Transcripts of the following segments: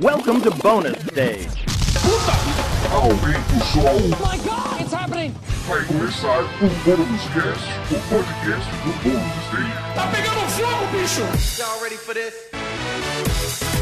Welcome to bonus stage. Oh my god, it's happening! vai começar o Bônus Cast, o podcast do Bônus Stage. Tá pegando fogo, bicho! Y'all ready for this?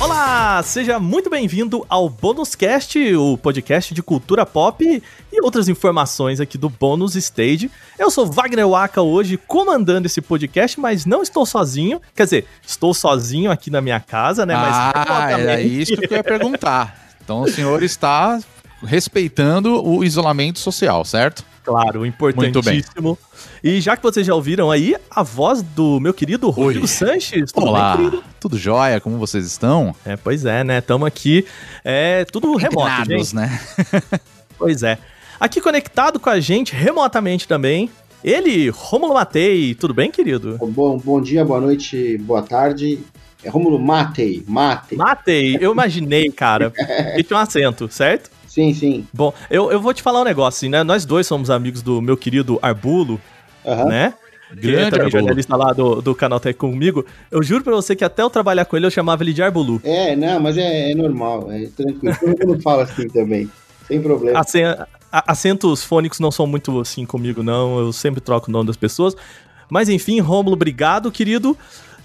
Olá, seja muito bem-vindo ao Bônus Cast, o podcast de cultura pop e outras informações aqui do Bônus Stage. Eu sou Wagner Waka hoje comandando esse podcast, mas não estou sozinho. Quer dizer, estou sozinho aqui na minha casa, né? Mas ah, era isso que eu ia perguntar. Então o senhor está respeitando o isolamento social, certo? Claro, importantíssimo. E já que vocês já ouviram aí a voz do meu querido Rodrigo Oi. Sanches, tudo Olá, bem, querido? tudo jóia? Como vocês estão? É, pois é, né? Estamos aqui, é tudo remoto, gente. Né? Pois é. Aqui conectado com a gente remotamente também, ele, Romulo Matei. Tudo bem, querido? Bom, bom dia, boa noite, boa tarde. É Rômulo Matei, Matei. Matei, eu imaginei, cara. que tinha um acento, certo? Sim, sim. Bom, eu, eu vou te falar um negócio, assim, né? Nós dois somos amigos do meu querido Arbulo, Aham. né? É Grande também jornalista lá do, do canal Tech comigo. Eu juro pra você que até eu trabalhar com ele, eu chamava ele de Arbulu. É, não, mas é, é normal, é tranquilo. Todo mundo fala assim também, sem problema. Acen- a- acentos fônicos não são muito assim comigo, não. Eu sempre troco o nome das pessoas. Mas enfim, Rômulo, obrigado, querido.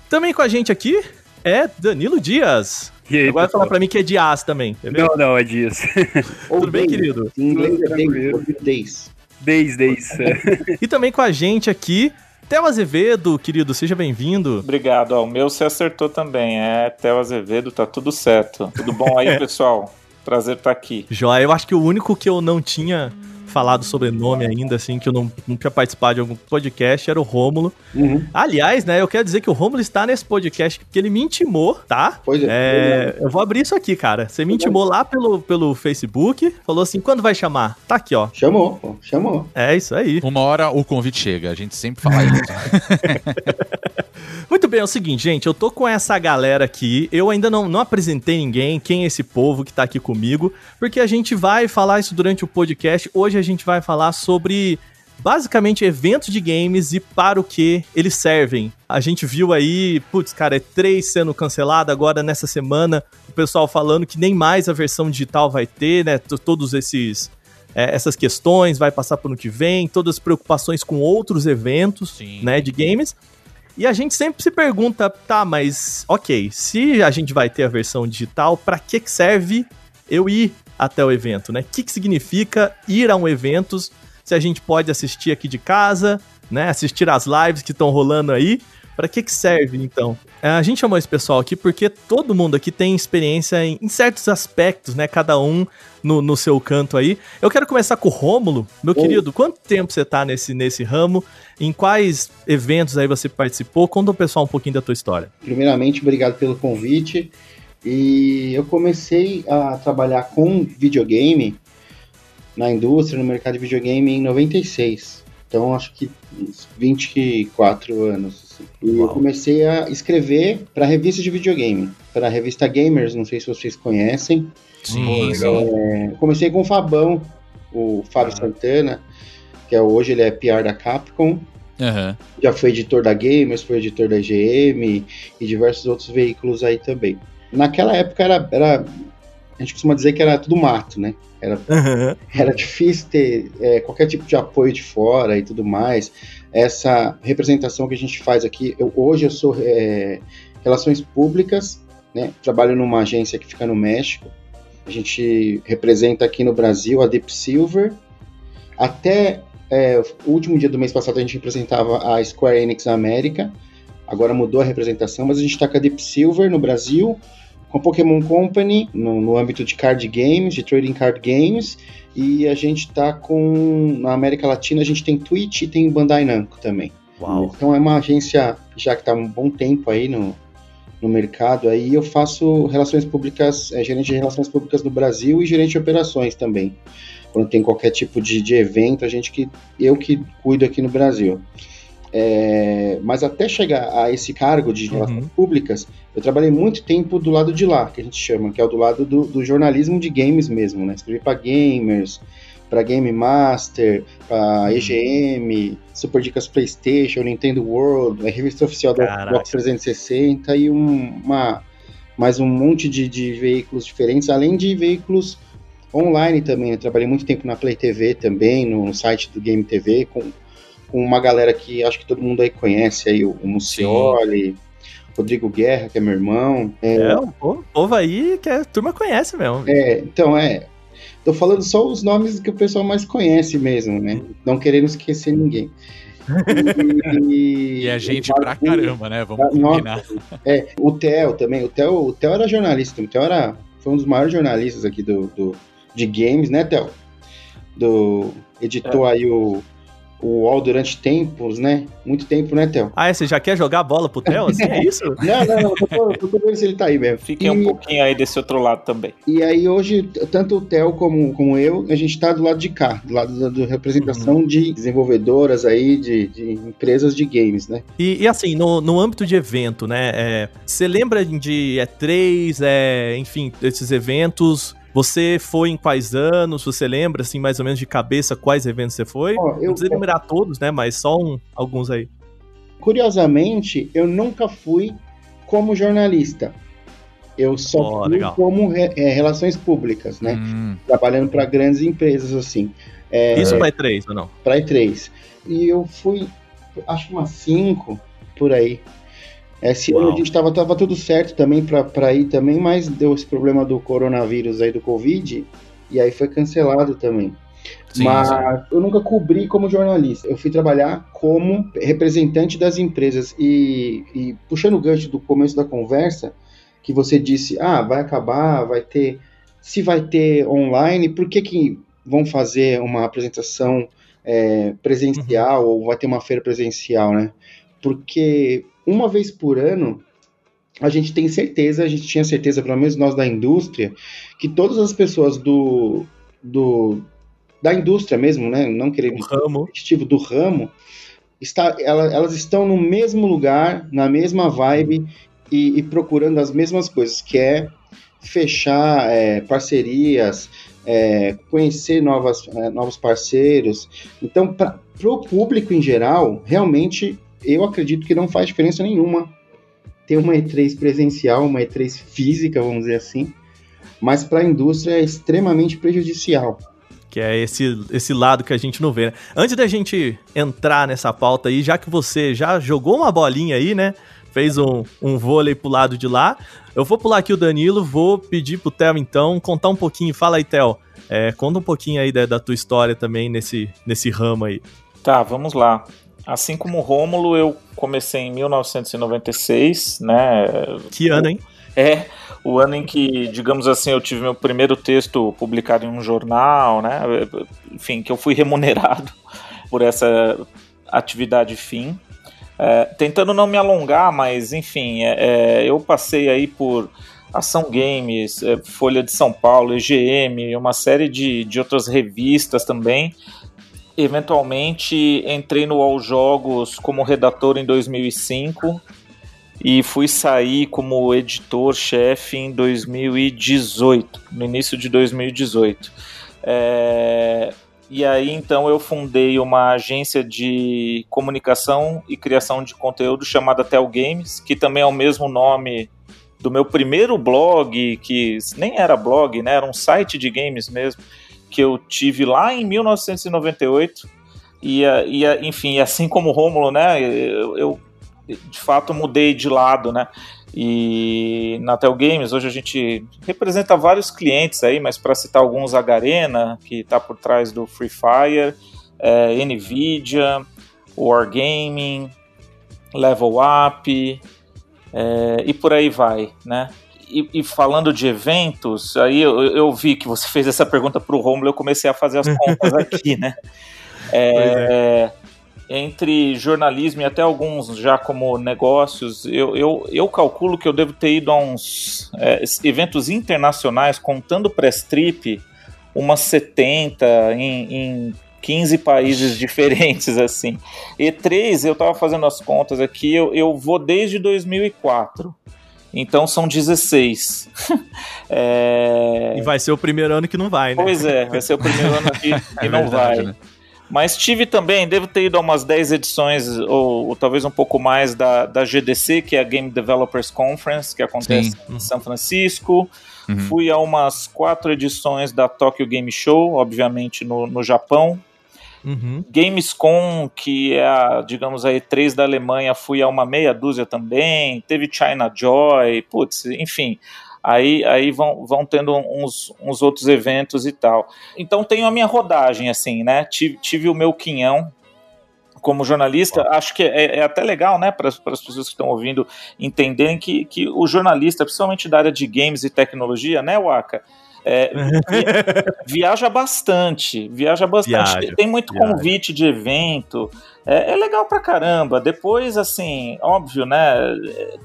Também com a gente aqui é Danilo Dias. E aí, Agora pessoal? fala pra mim que é Dias também, entendeu? Não, não, é dias. Ou Tudo bem, days. querido? Em inglês é days, days. Desde, desde. E também com a gente aqui, Theo Azevedo, querido, seja bem-vindo. Obrigado. Ó, o meu você acertou também. É Theo Azevedo, tá tudo certo. Tudo bom aí, pessoal? Prazer estar aqui. Joia, eu acho que o único que eu não tinha falado sobrenome ainda, assim, que eu não, não tinha participado de algum podcast, era o Rômulo. Uhum. Aliás, né, eu quero dizer que o Rômulo está nesse podcast porque ele me intimou, tá? Pois é. É, eu vou abrir isso aqui, cara. Você me intimou lá pelo, pelo Facebook, falou assim, quando vai chamar? Tá aqui, ó. Chamou, pô, chamou. É isso aí. Uma hora o convite chega, a gente sempre fala isso. Muito bem, é o seguinte, gente, eu tô com essa galera aqui, eu ainda não, não apresentei ninguém, quem é esse povo que tá aqui comigo, porque a gente vai falar isso durante o podcast. Hoje a gente vai falar sobre basicamente eventos de games e para o que eles servem. A gente viu aí, putz, cara, é 3 sendo cancelado agora nessa semana, o pessoal falando que nem mais a versão digital vai ter, né? Todos esses é, essas questões, vai passar pro ano que vem, todas as preocupações com outros eventos, Sim. né, de games. E a gente sempre se pergunta, tá, mas ok, se a gente vai ter a versão digital, que que serve eu ir até o evento, né? O que que significa ir a um evento se a gente pode assistir aqui de casa, né? Assistir as lives que estão rolando aí. Pra que que serve, então? É, A gente chamou esse pessoal aqui porque todo mundo aqui tem experiência em, em certos aspectos, né? Cada um no, no seu canto aí. Eu quero começar com o Rômulo. Meu Oi. querido, quanto tempo você tá nesse, nesse ramo? Em quais eventos aí você participou? Conta o pessoal um pouquinho da tua história. Primeiramente, obrigado pelo convite. E eu comecei a trabalhar com videogame na indústria, no mercado de videogame em 96. Então, acho que uns 24 anos. assim. E eu Uau. comecei a escrever para revista de videogame, para a revista Gamers, não sei se vocês conhecem. Sim. É, comecei com o Fabão, o Fábio Ah. Santana, que é, hoje ele é PR da Capcom. Aham. Já foi editor da Gamers, foi editor da GM e diversos outros veículos aí também. Naquela época era, era a gente costuma dizer que era tudo mato, né? Era, era difícil ter é, qualquer tipo de apoio de fora e tudo mais. Essa representação que a gente faz aqui, eu- hoje eu sou é, relações públicas, né? Trabalho numa agência que fica no México. A gente representa aqui no Brasil a Deep Silver. Até é, o último dia do mês passado a gente representava a Square Enix América. Agora mudou a representação, mas a gente está com a Deep Silver no Brasil, com a Pokémon Company no, no âmbito de card games, de trading card games, e a gente está com na América Latina a gente tem Twitch e tem Bandai Namco também. Uau. Então é uma agência já que está há um bom tempo aí no, no mercado. Aí eu faço relações públicas, é, gerente de relações públicas no Brasil e gerente de operações também. Quando tem qualquer tipo de, de evento, a gente que eu que cuido aqui no Brasil. É, mas até chegar a esse cargo de relações Uhum. públicas, eu trabalhei muito tempo do lado de lá, que a gente chama, que é o do lado do, do jornalismo de games mesmo, né? Escrevi para gamers, para Game Master, para EGM, Super Dicas PlayStation, Nintendo World, a revista oficial da Caraca. Xbox 360 e um- uma mais um monte de, de veículos diferentes, além de veículos online também. Eu trabalhei muito tempo na Play TV também, no site do Game TV, com, com uma galera que acho que todo mundo aí conhece, aí, o, o Mucioli, Rodrigo Guerra, que é meu irmão. É, É, o povo, aí que a turma conhece mesmo. é, então, é. Tô falando só os nomes que o pessoal mais conhece mesmo, né? Não querendo esquecer ninguém. E, E é gente o pra Marco- caramba, né? Vamos Nossa, combinar. É, o Theo também. O Theo, o Theo era jornalista. O Theo era, foi um dos maiores jornalistas aqui do, do, de games, né, Theo? Do, editou aí o, o UOL durante tempos, né? Muito tempo, né, Theo? Ah, é, você já quer jogar bola pro Theo? Assim, é isso? Não, não, não. Tô, tô, tô vendo se ele tá aí mesmo. Fiquem um E- pouquinho aí desse outro lado também. E aí hoje, tanto o Theo como, como eu, a gente tá do lado de cá, do lado da representação de desenvolvedoras aí, de, de empresas de games, né? E, e assim, no, no âmbito de evento, né? é, Você lembra de E3, é, enfim, desses eventos? Você foi em quais anos? Você lembra, assim, mais ou menos de cabeça quais eventos você foi? Ó, Não eu, precisa enumerar todos, né? Mas só um- alguns aí. curiosamente, eu nunca fui como jornalista. Eu só Ó, fui legal. como re- é, relações públicas, né? Hum, Trabalhando para grandes empresas, assim, Isso vai E3 ou não? para E3. E eu fui, acho que umas cinco por aí. Esse ano Uau. a gente tava, tava tudo certo também para ir também, mas deu esse problema do coronavírus aí, do Covid, e aí foi cancelado também. sim, mas sim. eu nunca cobri como jornalista. Eu fui trabalhar como representante das empresas. E, e puxando o gancho do começo da conversa, que você disse, ah, vai acabar, vai ter. Se vai ter online, por que, que vão fazer uma apresentação é, presencial ou vai ter uma feira presencial, né? Porque uma vez por ano a gente tem certeza, a gente tinha certeza, pelo menos nós da indústria, que todas as pessoas do, do da indústria mesmo, né? Não querendo ramo. competitivo do ramo, está, ela- elas estão no mesmo lugar, na mesma vibe e, e procurando as mesmas coisas, que é fechar é, parcerias, é, conhecer novas, é, novos parceiros. Então, para o público em geral, realmente, eu acredito que não faz diferença nenhuma ter uma E3 presencial, uma E3 física, vamos dizer assim, mas para a indústria é extremamente prejudicial. Que é esse, esse lado que a gente não vê, né? Antes da gente entrar nessa pauta aí, já que você já jogou uma bolinha aí, né? Fez um, um vôlei pro lado de lá. Eu vou pular aqui o Danilo, vou pedir pro Theo, então, contar um pouquinho. Fala aí, Theo. É, conta um pouquinho aí da, da tua história também nesse, nesse ramo aí. Tá, vamos lá. Assim como o Rômulo, eu comecei em 1996, né? Que ano, hein? É o ano em que, digamos assim, eu tive meu primeiro texto publicado em um jornal, né? Enfim, que eu fui remunerado por essa atividade fim. É, tentando não me alongar, mas enfim, é, é, eu passei aí por Ação Games, é, Folha de São Paulo, EGM, uma série de, de outras revistas também. Eventualmente entrei no All Jogos como redator em 2005 e fui sair como editor-chefe em 2018, no início de 2018. É, e aí então eu fundei uma agência de comunicação e criação de conteúdo chamada Tel Games, que também é o mesmo nome do meu primeiro blog, que nem era blog, né, era um site de games mesmo, que eu tive lá em 1998. E, e enfim, assim como o Rômulo, né, eu, eu de fato mudei de lado, né? E na Tel Games hoje a gente representa vários clientes aí, mas para citar alguns, a Garena, que está por trás do Free Fire, é, Nvidia, Wargaming, Level Up é, e por aí vai, né? E, e, falando de eventos, aí eu, eu, vi que você fez essa pergunta para o Romulo, eu comecei a fazer as contas aqui, né? É, entre jornalismo e até alguns já como negócios, eu, eu, eu calculo que eu devo ter ido a uns é, eventos internacionais, contando press trip, umas 70 em, em 15 países diferentes, assim. E3, eu estava fazendo as contas aqui, eu, eu vou desde 2004. Então são 16. é... E vai ser o primeiro ano que não vai, né? Pois é, vai ser o primeiro ano que, que É não verdade, vai. né? Mas tive também, devo ter ido a umas 10 edições, ou, ou talvez um pouco mais, da, da GDC, que é a Game Developers Conference, que acontece Sim. em São Francisco. Uhum. Fui a umas quatro edições da Tokyo Game Show, obviamente no, no Japão. Uhum. Gamescom, que é a, digamos, a E3 da Alemanha, fui a uma meia dúzia também. Teve China Joy, putz, enfim. Aí, aí vão, vão tendo uns, uns outros eventos e tal. Então tenho a minha rodagem, assim, né? Tive, tive o meu quinhão como jornalista. Acho que é, é até legal, né, para as pessoas que estão ouvindo entenderem que, que o jornalista, principalmente da área de games e tecnologia, né, Waka? É, vi- viaja bastante, viaja bastante. Viaja, tem muito viaja. convite de evento, é, é legal pra caramba. Depois, assim, óbvio, né? é,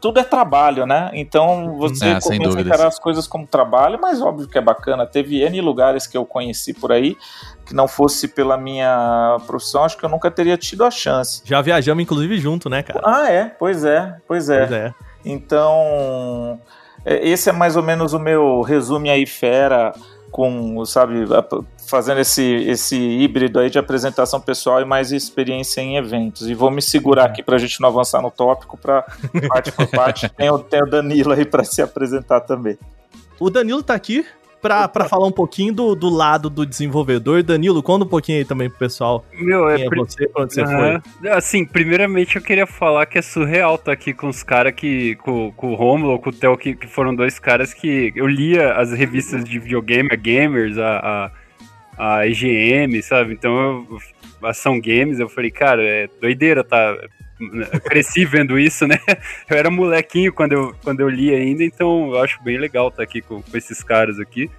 Tudo é trabalho, né? Então você É, começa a encarar as coisas como trabalho, mas óbvio que é bacana. Teve N lugares que eu conheci por aí que não fosse pela minha profissão, acho que eu nunca teria tido a chance. Já viajamos, inclusive, junto, né, cara? Ah, é? Pois é, pois é. Pois é. Então, esse é mais ou menos o meu resumo aí, fera, com, sabe, a- fazendo esse, esse híbrido aí de apresentação pessoal e mais experiência em eventos. E vou me segurar aqui pra gente não avançar no tópico, pra parte por parte. Tem o, tem o Danilo aí pra se apresentar também. O Danilo tá aqui pra, pra falar um pouquinho do, do lado do desenvolvedor. Danilo, conta um pouquinho aí também pro pessoal Meu, é. é pri- você, pra onde você Aham. Assim, primeiramente eu queria falar que é surreal estar aqui com os caras que. Com, com o Romulo, com o Theo, que, que foram dois caras que eu lia as revistas de videogame, a Gamers, a, a, a EGM, sabe? Então eu. Ação Games, eu falei, cara, é doideira, tá? Cresci vendo isso, né? Eu era molequinho quando eu, quando eu li ainda, então eu acho bem legal estar aqui com, com esses caras aqui.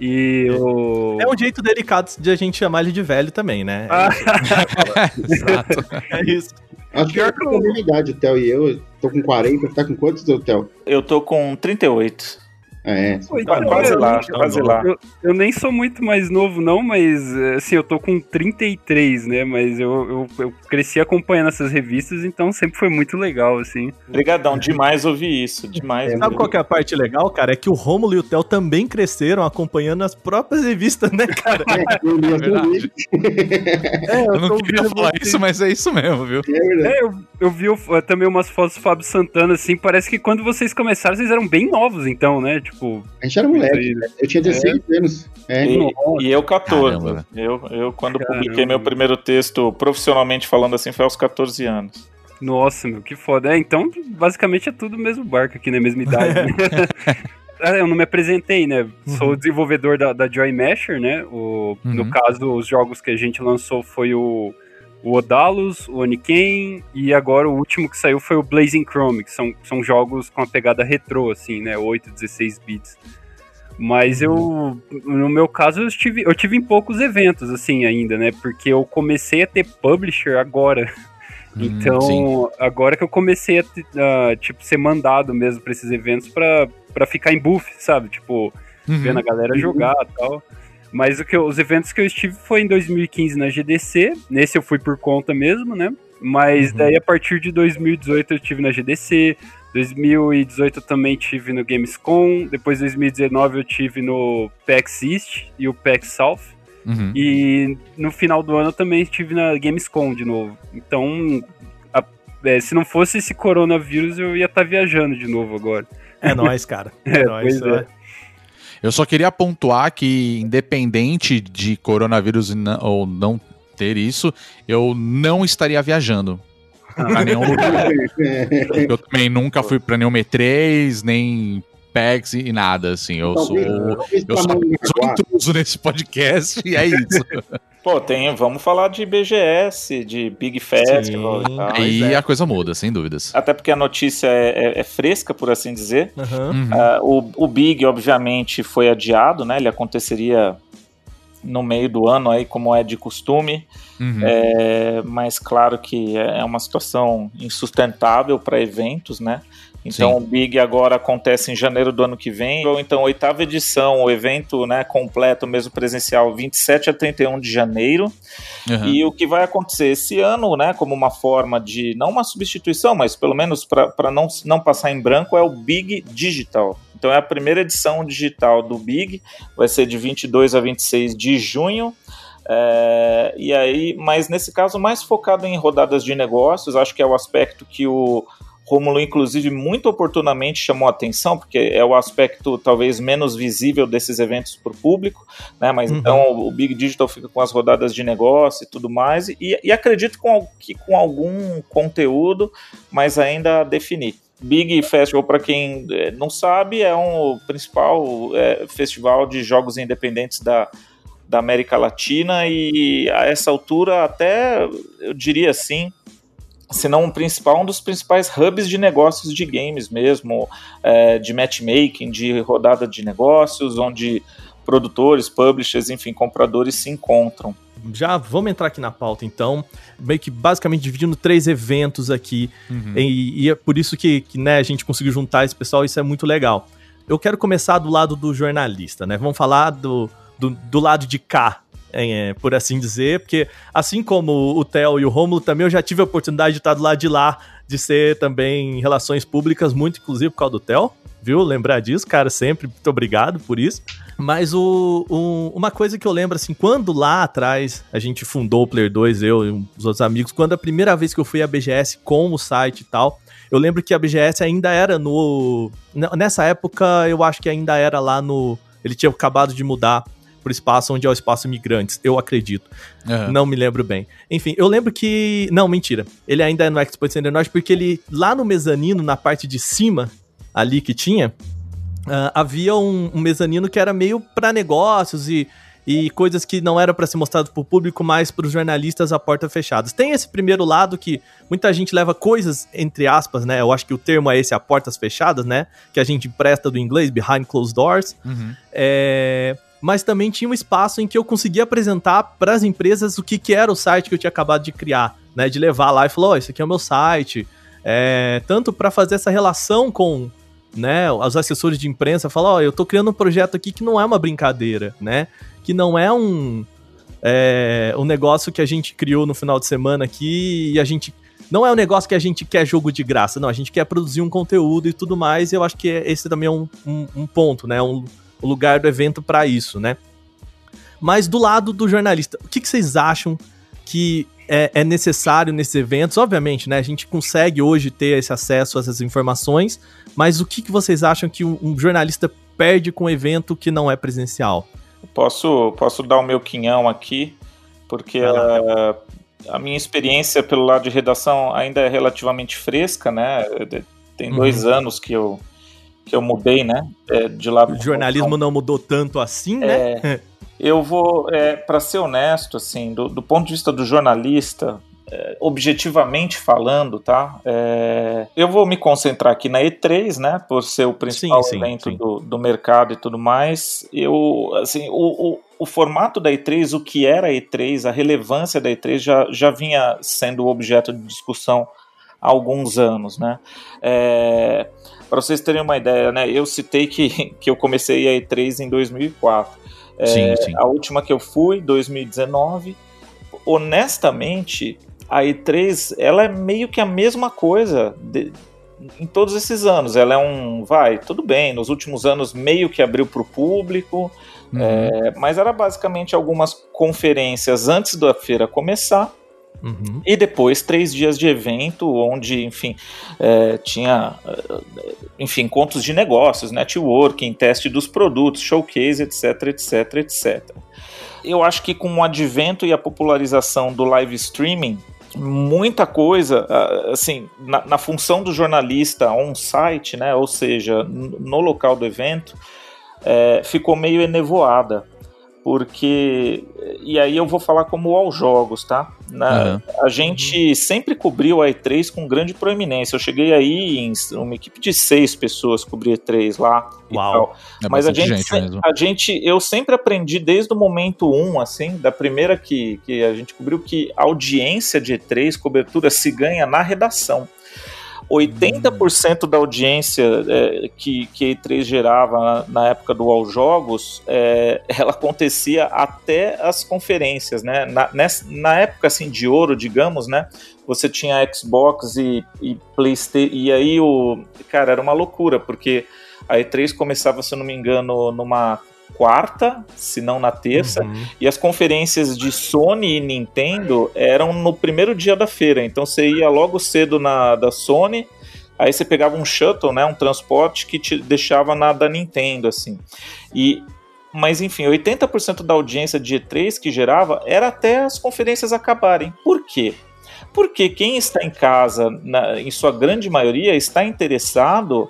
E o. É um jeito delicado de a gente chamar ele de velho também, né? Ah, Exato. É isso. Acho que é Pior que eu- a idade, o Theo e eu. Tô com 40, tá com quantos, Theo? Eu tô com 38. É, Tá então, quase eu- lá, então, quase lá. Eu, eu nem sou muito mais novo, não, mas assim, eu tô com 33, né? Mas eu, eu, eu cresci acompanhando essas revistas, então sempre foi muito legal, assim. Obrigadão, demais ouvir isso, demais. Sabe ouvir. qual que é a parte legal, cara? É que o Romulo e o Theo também cresceram acompanhando as próprias revistas, né, cara? é, eu vezes. É, Eu não queria falar vocês. isso, mas é isso mesmo, viu? É. É, eu, eu vi o- também umas fotos do Fábio Santana, assim, parece que quando vocês começaram, vocês eram bem novos, então, né? Tipo, A gente era moleque. Aí. Eu tinha 16 anos. É. E, e eu 14. Caramba. Eu, eu, quando Caramba. publiquei meu primeiro texto profissionalmente falando assim, foi aos 14 anos. Nossa, meu, que foda. É, então, basicamente é tudo o mesmo barco aqui, na mesma idade. né? Ah, eu não me apresentei, né? Sou o desenvolvedor da, da Joy Masher, né? O, Uhum. No caso, os jogos que a gente lançou foi o, o Odalus, o Oniken e agora o último que saiu foi o Blazing Chrome, que são, são jogos com a pegada retrô, assim, né? 8, 16 bits. Mas eu, no meu caso, eu tive, eu tive em poucos eventos, assim, ainda, né? Porque eu comecei a ter publisher agora. Hum, Então, sim. agora que eu comecei a, a, tipo, ser mandado mesmo pra esses eventos pra, pra ficar em buff, sabe? Tipo, Uhum. vendo a galera jogar e tal. Mas o que eu- os eventos que eu estive foi em 2015 na GDC. Nesse eu fui por conta mesmo, né? Mas Uhum. daí a partir de 2018 eu estive na GDC. 2018 eu também tive no Gamescom. Depois 2019 eu tive no PAX East e o PAX South. Uhum. E no final do ano eu também estive na Gamescom de novo. Então, a- é, se não fosse esse coronavírus, eu ia estar viajando de novo agora. É nóis, cara. É, É, nóis. é. Eu só queria pontuar que, independente de coronavírus ou não ter isso, eu não estaria viajando. Pra nenhum lugar. Eu também nunca fui pra nenhum E3, nem PAX e nada, assim. Eu sou, eu sou intruso nesse podcast e é isso. Pô, tem, vamos falar de BGS, de Big Festival Sim. e tal. E é. a coisa muda, sem dúvidas. Até porque a notícia é, é- é fresca, por assim dizer. Uhum. Ah, o, o Big, obviamente, foi adiado, né? Ele aconteceria no meio do ano, aí, como é de costume. Uhum. É, mas claro que é uma situação insustentável para eventos, né? Então Sim. o Big agora acontece em janeiro do ano que vem, ou então oitava edição, o evento né, completo, mesmo presencial, 27 a 31 de janeiro. Uhum. E o que vai acontecer esse ano, né, como uma forma de, não uma substituição, mas pelo menos para não, não passar em branco, é o Big Digital. Então é a primeira edição digital do Big, vai ser de 22 a 26 de junho. É, e aí, mas nesse caso mais focado em rodadas de negócios, acho que é o aspecto que o Romulo, inclusive, muito oportunamente chamou a atenção, porque é o aspecto talvez menos visível desses eventos para o público, né? Mas Uhum. então o Big Digital fica com as rodadas de negócio e tudo mais, e, e acredito com, que com algum conteúdo, mas ainda a definir. Big Festival, para quem eh, não sabe, é um o principal eh, festival de jogos independentes da, da América Latina e a essa altura até eu diria assim se não o principal, um dos principais hubs de negócios de games mesmo, é, de matchmaking, de rodada de negócios, onde produtores, publishers, enfim, compradores se encontram. Já vamos entrar aqui na pauta, então. Meio que basicamente dividindo três eventos aqui. Uhum. E, e é por isso que, que né, a gente conseguiu juntar esse pessoal, isso é muito legal. Eu quero começar do lado do jornalista, né? Vamos falar do, do, do lado de cá, é, por assim dizer, porque assim como o Theo e o Romulo, também eu já tive a oportunidade de estar do lado de lá, de ser também em relações públicas, muito inclusive por causa do Theo, viu? Lembrar disso, cara, sempre, muito obrigado por isso. Mas o, o- uma coisa que eu lembro, assim, quando lá atrás a gente fundou o Player 2, eu e os outros amigos, quando a primeira vez que eu fui à BGS com o site e tal, eu lembro que a BGS ainda era no. Nessa época, eu acho que ainda era lá no. Ele tinha acabado de mudar pro espaço onde é o espaço imigrantes, eu acredito. Uhum. Não me lembro bem. Enfim, eu lembro que. Não, mentira. Ele ainda é no Expo Center Norte, porque ele, lá no mezanino, na parte de cima, ali que tinha, ah, havia um, um mezanino que era meio para negócios e, e coisas que não eram para ser mostrado pro público, mas para os jornalistas a porta fechada. Tem esse primeiro lado que muita gente leva coisas, entre aspas, né? Eu acho que o termo é esse, a portas fechadas, né? Que a gente empresta do inglês, behind closed doors. Uhum. É, mas também tinha um espaço em que eu conseguia apresentar para as empresas o que, que era o site que eu tinha acabado de criar, né? De levar lá e falar, ó, esse aqui é o meu site. É, tanto para fazer essa relação com né, os assessores de imprensa, falar, ó, eu tô criando um projeto aqui que não é uma brincadeira, né? Que não é um é, um negócio que a gente criou no final de semana aqui e a gente não é um negócio que a gente quer jogo de graça, não, a gente quer produzir um conteúdo e tudo mais, e eu acho que esse também é um, um, um ponto, né? Um, o lugar do evento para isso, né? Mas do lado do jornalista, o que, que vocês acham que é, é necessário nesses eventos? Obviamente, né? A gente consegue hoje ter esse acesso a essas informações, mas o que, que vocês acham que um, um jornalista perde com um evento que não é presencial? Posso, posso dar o meu quinhão aqui, porque a, a minha experiência pelo lado de redação ainda é relativamente fresca, né? Tem Uhum. dois anos que eu, que eu mudei, né? é, de lá O jornalismo não mudou tanto assim, né? É, eu vou, é, para ser honesto, assim, do, do ponto de vista do jornalista, é, objetivamente falando, tá? É, eu vou me concentrar aqui na E3, né? Por ser o principal Sim, sim, evento sim. Do, do mercado e tudo mais. Eu, assim, o, o, o formato da E3, o que era a E3, a relevância da E3 já, já vinha sendo objeto de discussão há alguns anos, né? É, para vocês terem uma ideia, né? Eu citei que, que eu comecei a E3 em 2004. É, Sim, sim. A última que eu fui, 2019. Honestamente, a E3 ela é meio que a mesma coisa de- em todos esses anos. Ela é um, vai, tudo bem. Nos últimos anos meio que abriu para o público, Uhum. é, mas era basicamente algumas conferências antes da feira começar Uhum. e depois três dias de evento, onde, enfim, é, tinha, é, enfim, encontros de negócios, networking, teste dos produtos, showcase, etc, etc, etc. Eu acho que com o advento e a popularização do live streaming, muita coisa, assim, na, na função do jornalista on-site, né, ou seja, no local do evento, é, ficou meio enevoada. Porque. E aí eu vou falar como aos jogos, tá? Na- Aham. A gente sempre cobriu a E3 com grande proeminência. Eu cheguei aí em uma equipe de seis pessoas cobrir E3 lá. e Uau. tal. É Mas a gente, gente a gente, eu sempre aprendi desde o momento 1, assim, da primeira que, que a gente cobriu, que audiência de E3, cobertura, se ganha na redação. 80% da audiência é, que, que a E3 gerava na, na época do All Jogos, é, ela acontecia até as conferências, né? Na, nessa, na época assim de ouro, digamos, né? Você tinha Xbox e, e PlayStation, e aí o. Cara, era uma loucura, porque a E3 começava, se eu não me engano, numa quarta, se não na terça, uhum. e as conferências de Sony e Nintendo eram no primeiro dia da feira. Então você ia logo cedo na da Sony, aí você pegava um shuttle, né, um transporte que te deixava na da Nintendo, assim. E mas enfim, 80% da audiência de E3 que gerava era até as conferências acabarem. Por quê? Porque quem está em casa, na, em sua grande maioria, está interessado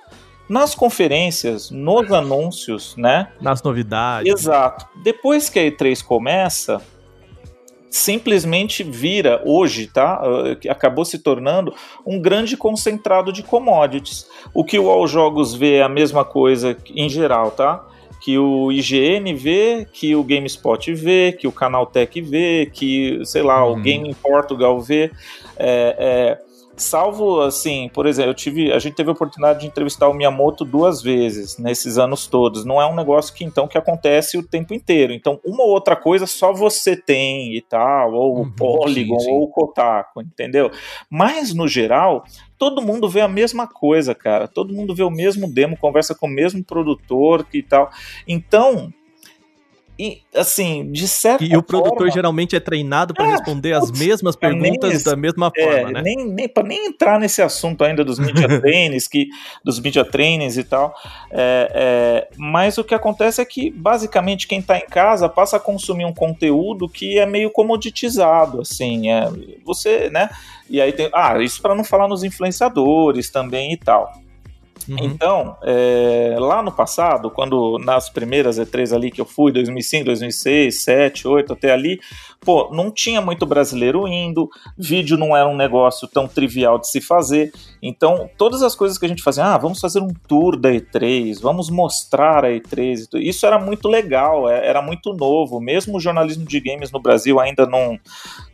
nas conferências, nos anúncios, né? Nas novidades. Exato. Depois que a E3 começa, simplesmente vira hoje, tá? Eh, acabou se tornando um grande concentrado de commodities. O que o All Jogos vê é a mesma coisa em geral, tá? Que o IGN vê, que o GameSpot vê, que o Canaltech vê, que, sei lá, o uhum. Game Portugal vê. É, é, Salvo assim, por exemplo, eu tive, a gente teve a oportunidade de entrevistar o Miyamoto duas vezes nesses anos todos. Não é um negócio que então que acontece o tempo inteiro. Então, uma ou outra coisa só você tem e tal, ou uhum, o Polygon, sim, sim. ou o Kotaku, entendeu? Mas no geral, todo mundo vê a mesma coisa, cara. Todo mundo vê o mesmo demo, conversa com o mesmo produtor e tal. Então, e, assim, de certa E o produtor forma, geralmente é treinado para é, responder as mesmas perguntas nem, da mesma é, forma, né? Nem, nem, para nem entrar nesse assunto ainda dos media trainings, que, dos media trainings e tal. É, é, mas o que acontece é que, basicamente, quem está em casa passa a consumir um conteúdo que é meio comoditizado, assim. É, você, né? E aí tem. Ah, isso para não falar nos influenciadores também e tal. Uhum. Então, é, lá no passado, quando nas primeiras E3 ali que eu fui, 2005, 2006, 2007, 2008, até ali, pô, não tinha muito brasileiro indo, vídeo não era um negócio tão trivial de se fazer. Então, todas as coisas que a gente fazia, ah, vamos fazer um tour da E3, vamos mostrar a E3, isso era muito legal, é, era muito novo. Mesmo o jornalismo de games no Brasil ainda não,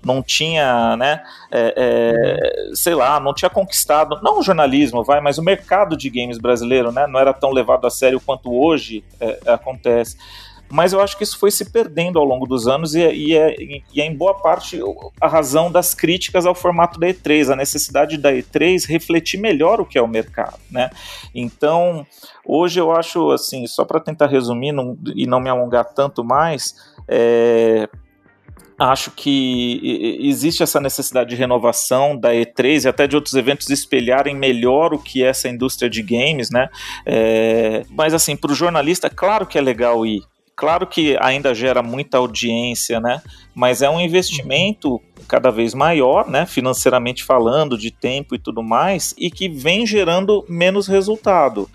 não tinha, né, é, é, sei lá, não tinha conquistado, não o jornalismo, vai, mas o mercado de games brasileiro, né, não era tão levado a sério quanto hoje é, acontece mas eu acho que isso foi se perdendo ao longo dos anos e, é, e, é, e é em boa parte a razão das críticas ao formato da E3, a necessidade da E3 refletir melhor o que é o mercado, né? Então, hoje eu acho, assim, só para tentar resumir não, e não me alongar tanto mais, é, acho que existe essa necessidade de renovação da E3 e até de outros eventos espelharem melhor o que é essa indústria de games, né? É, mas assim, para o jornalista, claro que é legal ir, Claro que ainda gera muita audiência, né? Mas é um investimento cada vez maior, né? Financeiramente falando, de tempo e tudo mais, e que vem gerando menos resultado.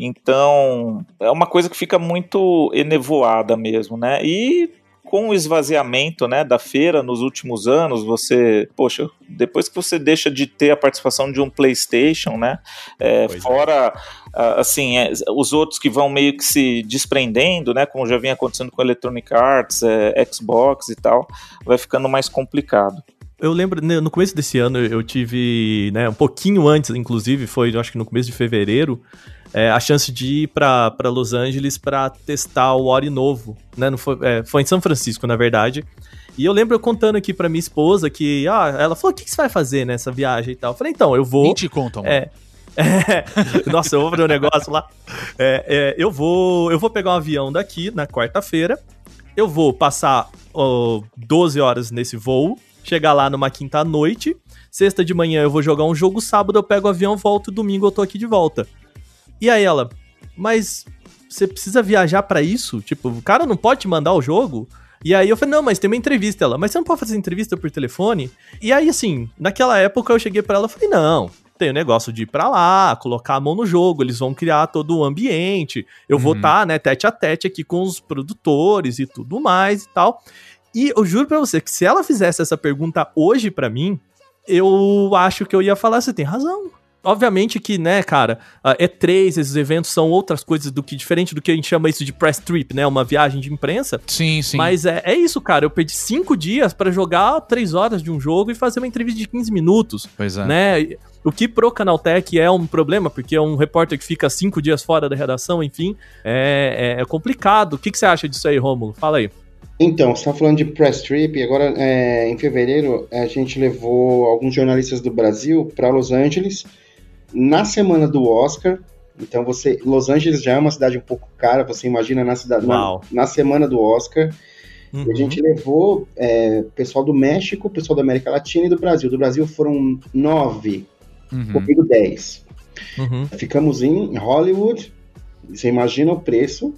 Então, é uma coisa que fica muito enevoada mesmo, né? E com o esvaziamento né, da feira nos últimos anos, você, poxa, depois que você deixa de ter a participação de um PlayStation, né, é, é. fora, é. assim, é, os outros que vão meio que se desprendendo, né, como já vinha acontecendo com Electronic Arts, é, Xbox e tal, vai ficando mais complicado. Eu lembro, né, no começo desse ano, eu tive, né, um pouquinho antes, inclusive, foi, acho que no começo de fevereiro, é, a chance de ir para Los Angeles para testar o Ori novo, né? Não foi, é, foi em São Francisco, na verdade. E eu lembro eu contando aqui pra minha esposa que, ah, ela falou, o que, que você vai fazer nessa viagem e tal? Eu falei, então, eu vou... 20 contam. É, é, nossa, eu vou fazer um negócio lá. É, é, eu vou eu vou pegar um avião daqui na quarta-feira. Eu vou passar oh, 12 horas nesse voo. Chegar lá numa quinta noite. Sexta de manhã eu vou jogar um jogo. Sábado eu pego o avião, volto. Domingo eu tô aqui de volta. E aí ela, mas você precisa viajar para isso? Tipo, o cara não pode te mandar o jogo? E aí eu falei, não, mas tem uma entrevista. Ela, mas você não pode fazer entrevista por telefone? E aí, assim, naquela época eu cheguei para ela e falei, não, tem o negócio de ir pra lá, colocar a mão no jogo, eles vão criar todo o ambiente. Eu uhum. vou estar, tá, né, tete a tete aqui com os produtores e tudo mais e tal. E eu juro pra você que se ela fizesse essa pergunta hoje para mim, eu acho que eu ia falar, você tem razão. Obviamente que, né, cara, a E3, esses eventos são outras coisas do que diferente do que a gente chama isso de press trip, né? Uma viagem de imprensa. Sim, sim. Mas é, é isso, cara. Eu perdi cinco dias para jogar três horas de um jogo e fazer uma entrevista de 15 minutos. Pois é. Né? O que pro Canaltech é um problema, porque é um repórter que fica cinco dias fora da redação, enfim, é, é complicado. O que, que você acha disso aí, Rômulo? Fala aí. Então, você está falando de press trip, agora é, em fevereiro a gente levou alguns jornalistas do Brasil para Los Angeles na semana do Oscar. Então você, Los Angeles já é uma cidade um pouco cara, você imagina na cidade na, na, semana do Oscar. Uhum. E a gente levou é, pessoal do México, pessoal da América Latina e do Brasil. Do Brasil foram nove, uhum. comigo dez. Uhum. Ficamos em Hollywood, você imagina o preço.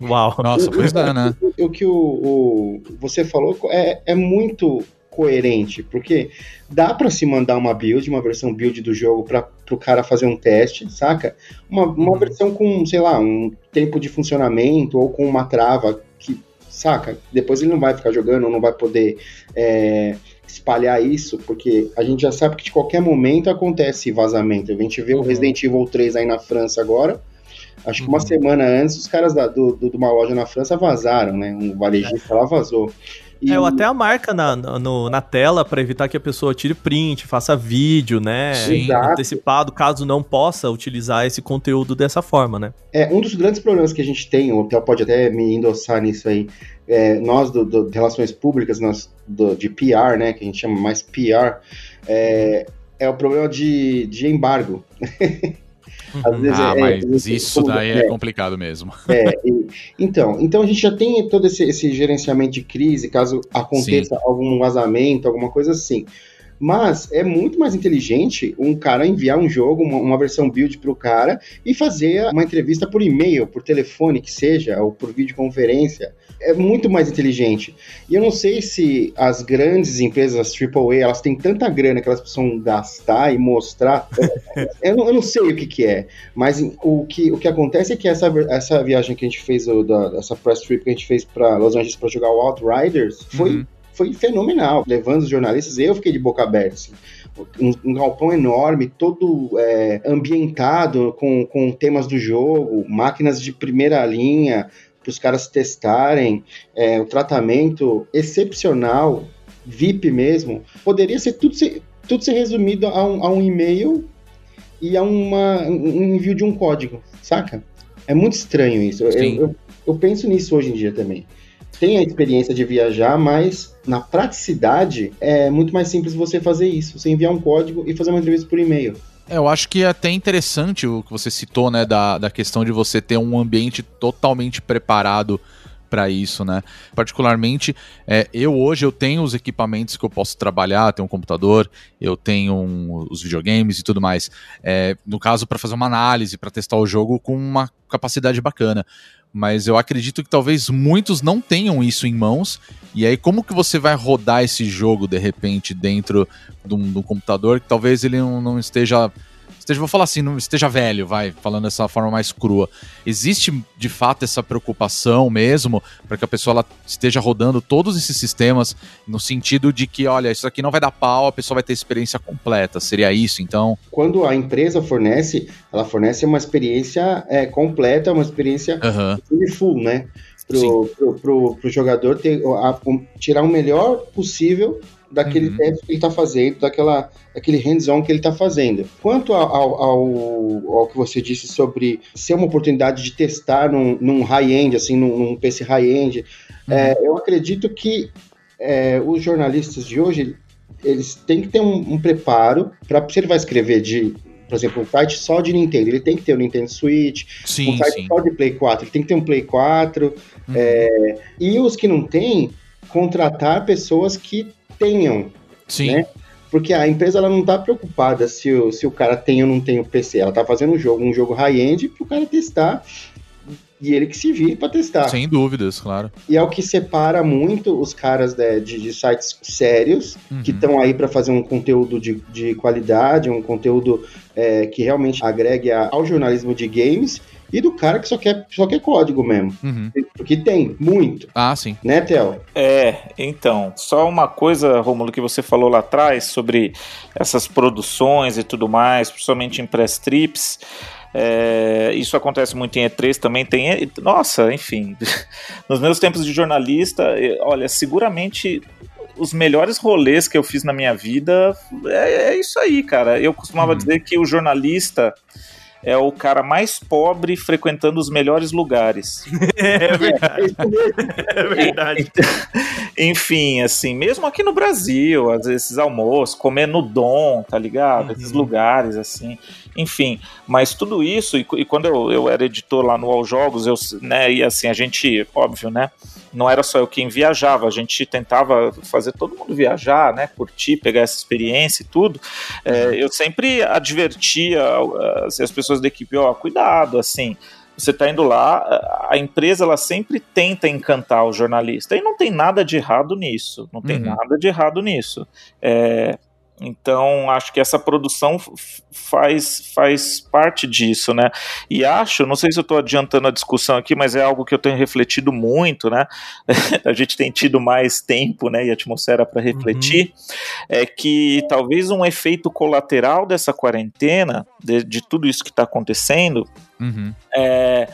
Uau! Nossa, pois é, né? O que o, o, você falou é, é muito coerente, porque dá para se mandar uma build, uma versão build do jogo para o cara fazer um teste, saca? Uma, uma uhum. versão com, sei lá, um tempo de funcionamento ou com uma trava que, saca? Depois ele não vai ficar jogando, não vai poder é, espalhar isso, porque a gente já sabe que de qualquer momento acontece vazamento. A gente vê uhum. o Resident Evil 3 aí na França agora, Acho que uma uhum. semana antes, os caras da, do, do, de uma loja na França vazaram, né? Um varejista lá vazou. E... É, ou até a marca na, no, na tela para evitar que a pessoa tire print, faça vídeo, né? Sim. Antecipado, caso não possa utilizar esse conteúdo dessa forma, né? É, um dos grandes problemas que a gente tem, o Theo pode até me endossar nisso aí, é, nós do, do, de relações públicas, nós do, de PR, né? Que a gente chama mais PR, é, é o problema de, de embargo. Às vezes ah, é, mas é, isso daí é, é, complicado mesmo. É, e, então, então a gente já tem todo esse, esse gerenciamento de crise, caso aconteça Sim. algum vazamento, alguma coisa assim. Mas é muito mais inteligente um cara enviar um jogo, uma, uma versão build para o cara e fazer uma entrevista por e-mail, por telefone, que seja, ou por videoconferência é muito mais inteligente. E eu não sei se as grandes empresas, as AAA, elas têm tanta grana que elas precisam gastar e mostrar. eu, não, eu, não, sei o que, que é, mas o que, o que acontece é que essa, essa viagem que a gente fez, da, essa press trip que a gente fez para Los Angeles para jogar o Outriders, foi, uhum. Foi fenomenal. Levando os jornalistas, eu fiquei de boca aberta. Assim um, um, galpão enorme, todo é, ambientado com, com temas do jogo, máquinas de primeira linha, para os caras testarem, é, o tratamento excepcional, VIP mesmo, poderia ser tudo ser, tudo ser resumido a um, a um e-mail e a uma, um envio de um código, saca? É muito estranho isso. Eu, eu, eu, penso nisso hoje em dia também. Tem a experiência de viajar, mas na praticidade é muito mais simples você fazer isso. Você enviar um código e fazer uma entrevista por e-mail. É, eu acho que é até interessante o que você citou, né, da, da questão de você ter um ambiente totalmente preparado para isso, né? Particularmente, é, eu hoje eu tenho os equipamentos que eu posso trabalhar, tenho um computador, eu tenho um, os videogames e tudo mais. É, no caso, para fazer uma análise, para testar o jogo com uma capacidade bacana mas eu acredito que talvez muitos não tenham isso em mãos. E aí, como que você vai rodar esse jogo de repente dentro de um, computador que talvez ele não, não esteja esteja, vou falar assim, não esteja velho, vai, falando dessa forma mais crua. Existe de fato essa preocupação mesmo para que a pessoa ela esteja rodando todos esses sistemas no sentido de que, olha, isso aqui não vai dar pau, a pessoa vai ter experiência completa. Seria isso, então? Quando a empresa fornece, ela fornece uma experiência é, completa, uma experiência uhum. full, né? Pro, pro, pro, pro, jogador ter, a, tirar o melhor possível daquele uhum. teste que ele está fazendo, daquela, daquele hands-on que ele está fazendo. Quanto ao, ao, ao, que você disse sobre ser uma oportunidade de testar num, num high-end, assim, num, num PC high-end, uhum. é, eu acredito que é, os jornalistas de hoje eles têm que ter um, um preparo para se ele vai escrever de por exemplo, um site só de Nintendo, ele tem que ter o um Nintendo Switch, sim, um site sim. só de Play 4, ele tem que ter um Play 4, uhum. é, e os que não tem, contratar pessoas que tenham. Sim. Né? Porque a empresa ela não está preocupada se o, se o cara tem ou não tem o PC. Ela está fazendo um jogo, um jogo high-end para o cara testar e ele que se vire para testar. Sem dúvidas, claro. E é o que separa muito os caras né, de, de sites sérios, Uhum. que estão aí para fazer um conteúdo de, de qualidade, um conteúdo é, que realmente agregue a- ao jornalismo de games, e do cara que só quer, só quer código mesmo. Uhum. Porque tem muito, Ah, sim. né, Theo? É, então, só uma coisa, Romulo, que você falou lá atrás sobre essas produções e tudo mais, principalmente em press trips. É, isso acontece muito em E3 também. Tem, nossa, enfim, nos meus tempos de jornalista, olha, seguramente os melhores rolês que eu fiz na minha vida é, é isso aí, cara. Eu costumava dizer que o jornalista é o cara mais pobre frequentando os melhores lugares. É verdade. É verdade. Enfim, assim, mesmo aqui no Brasil, às vezes esses almoços, comer no Dom, tá ligado? Esses lugares, assim. Enfim, mas tudo isso, e, e quando eu, eu era editor lá no All Jogos, eu, né, e assim, a gente, óbvio, né? Não era só eu quem viajava, a gente tentava fazer todo mundo viajar, né? Curtir, pegar essa experiência e tudo. É, eu sempre advertia uh, as pessoas da equipe, ó, cuidado, assim você está indo lá, a empresa ela sempre tenta encantar o jornalista. E não tem nada de errado nisso. Não tem Uhum. nada de errado nisso. É, então, acho que essa produção faz, faz parte disso, né? E acho, não sei se eu estou adiantando a discussão aqui, mas é algo que eu tenho refletido muito, né? a gente tem tido mais tempo, né, e atmosfera para refletir, é que talvez um efeito colateral dessa quarentena, de, de tudo isso que está acontecendo, Uhum. é,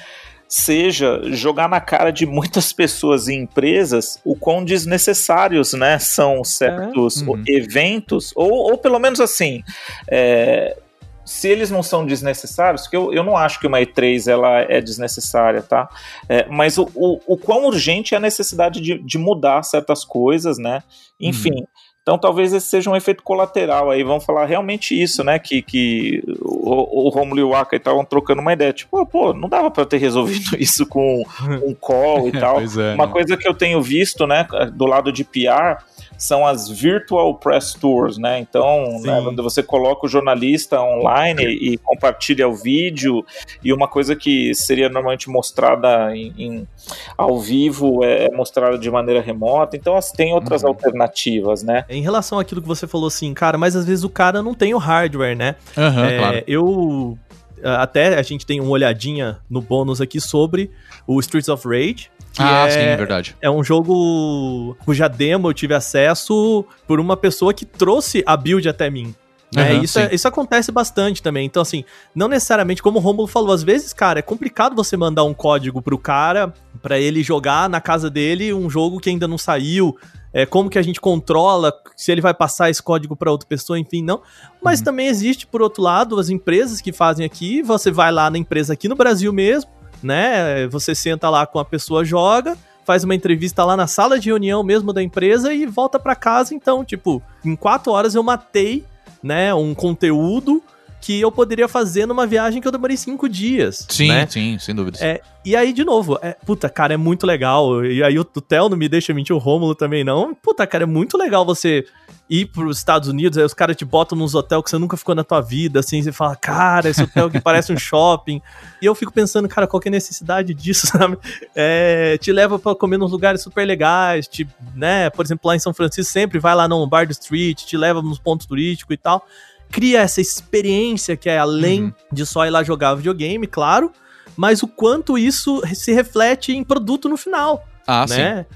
seja jogar na cara de muitas pessoas e empresas o quão desnecessários né, são certos Uhum. eventos, ou, ou pelo menos assim. é, se eles não são desnecessários, porque eu, eu não acho que uma E3 ela é desnecessária, tá? É, mas o, o, o quão urgente é a necessidade de, de mudar certas coisas, né? Enfim. Então talvez esse seja um efeito colateral aí, vamos falar realmente isso, né? Que, que o, o Romulo e o Aka estavam trocando uma ideia, tipo, pô, não dava pra ter resolvido isso com um call e tal. Pois é, uma né? coisa que eu tenho visto, né, do lado de PR, são as virtual press tours, né? Então, né, quando você coloca o jornalista online e compartilha o vídeo, e uma coisa que seria normalmente mostrada em, em- ao vivo é mostrada de maneira remota. Então, assim, tem outras Uhum. alternativas, né? Em relação àquilo que você falou assim, cara, mas às vezes o cara não tem o hardware, né? Aham, É, claro. Eu. Até a gente tem uma olhadinha no bônus aqui sobre o Streets of Rage. Que Ah, é, sim, é verdade. é um jogo cuja demo eu tive acesso por uma pessoa que trouxe a build até mim. né? Aham, isso, é- isso acontece bastante também. Então, assim, não necessariamente, como o Romulo falou, às vezes, cara, é complicado você mandar um código pro cara pra ele jogar na casa dele um jogo que ainda não saiu. É, como que a gente controla se ele vai passar esse código pra outra pessoa, enfim, não. Mas Uhum. também existe, por outro lado, as empresas que fazem aqui. Você vai lá na empresa aqui no Brasil mesmo, né? Você senta lá com a pessoa, joga, faz uma entrevista lá na sala de reunião mesmo da empresa e volta pra casa. Então, tipo, em quatro horas eu matei, né, um conteúdo que eu poderia fazer numa viagem que eu demorei cinco dias. Sim, né? sim, sem dúvidas. É, e aí, de novo, é, puta, cara, é muito legal. E aí o, o Theo não me deixa mentir, o Rômulo também não. Puta, cara, é muito legal você ir pros Estados Unidos, aí os caras te botam nos hotéis que você nunca ficou na tua vida, assim, você fala, cara, esse hotel que parece um shopping. E eu fico pensando, cara, qual que é a necessidade disso, sabe? É, te leva pra comer nos lugares super legais, te, né? Por exemplo, lá em São Francisco, sempre vai lá no Bar Street, te leva nos pontos turísticos e tal. Cria essa experiência que é além Uhum. de só ir lá jogar videogame, claro, mas o quanto isso se reflete em produto no final, Ah, sim. né?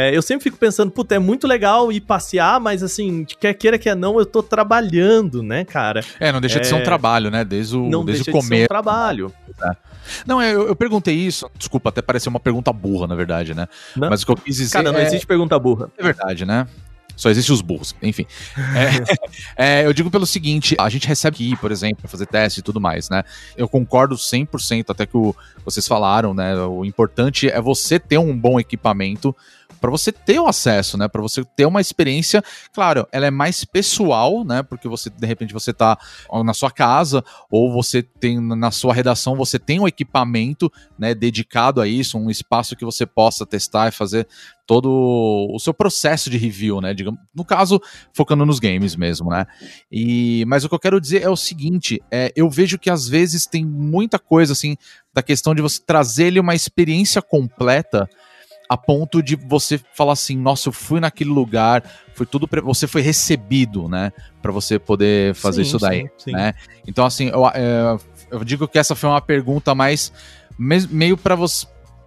É, eu sempre fico pensando, puta, é muito legal ir passear, mas assim, quer queira, quer não, eu tô trabalhando, né, cara? É, não deixa de ser um É. trabalho, né? Desde o, Não desde deixa o de ser um começo. trabalho. Não, é, eu, eu perguntei isso, desculpa, até pareceu uma pergunta burra, na verdade, né? Não. Mas o que eu quis dizer Cara, não é, existe pergunta burra. é verdade, né? Só existem os burros, enfim. É, é, eu digo pelo seguinte, a gente recebe aqui, por exemplo, para fazer teste e tudo mais, né? Eu concordo 100% até que o, vocês falaram, né? O importante é você ter um bom equipamento para você ter o acesso, né? Para você ter uma experiência, claro, ela é mais pessoal, né? Porque você de repente você tá na sua casa ou você tem na sua redação, você tem um equipamento, né, dedicado a isso, um espaço que você possa testar e fazer todo o seu processo de review, né? Digamos, no caso, focando nos games mesmo, né? E, mas o que eu quero dizer é o seguinte: é, eu vejo que às vezes tem muita coisa assim da questão de você trazer ele uma experiência completa a ponto de você falar assim, nossa, eu fui naquele lugar, foi tudo você foi recebido, né, para você poder fazer sim, isso daí, sim, sim. né? Então assim, eu, é, eu digo que essa foi uma pergunta mais meio para você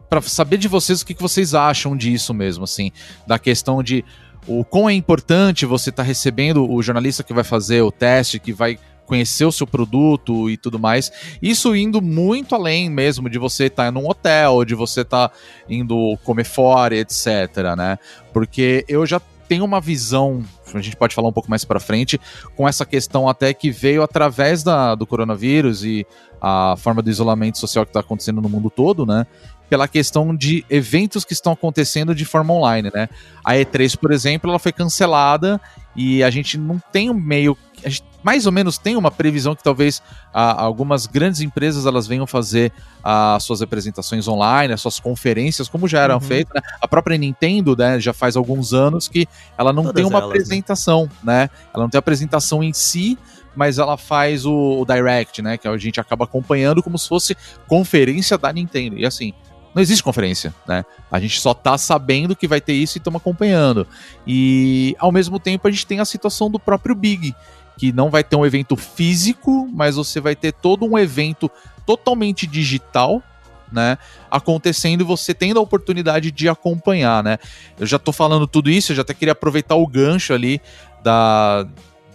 para saber de vocês o que, que vocês acham disso mesmo, assim, da questão de o quão é importante você estar tá recebendo o jornalista que vai fazer o teste, que vai conhecer o seu produto e tudo mais. Isso indo muito além mesmo de você estar tá num hotel, de você estar tá indo comer fora, etc, né? Porque eu já tenho uma visão, a gente pode falar um pouco mais para frente, com essa questão até que veio através da, do coronavírus e a forma do isolamento social que está acontecendo no mundo todo, né? pela questão de eventos que estão acontecendo de forma online, né? A E3, por exemplo, ela foi cancelada e a gente não tem um meio. A gente mais ou menos tem uma previsão que talvez ah, algumas grandes empresas elas venham fazer as ah, suas apresentações online, as suas conferências, como já eram uhum. feitas. Né? A própria Nintendo, né, já faz alguns anos que ela não Todas tem uma elas, né? apresentação, né? né? Ela não tem apresentação em si, mas ela faz o, o Direct, né? Que a gente acaba acompanhando como se fosse conferência da Nintendo. E assim, não existe conferência, né? A gente só tá sabendo que vai ter isso e estamos acompanhando. E ao mesmo tempo a gente tem a situação do próprio Big, que não vai ter um evento físico, mas você vai ter todo um evento totalmente digital, né, acontecendo e você tendo a oportunidade de acompanhar, né? Eu já tô falando tudo isso, eu já até queria aproveitar o gancho ali da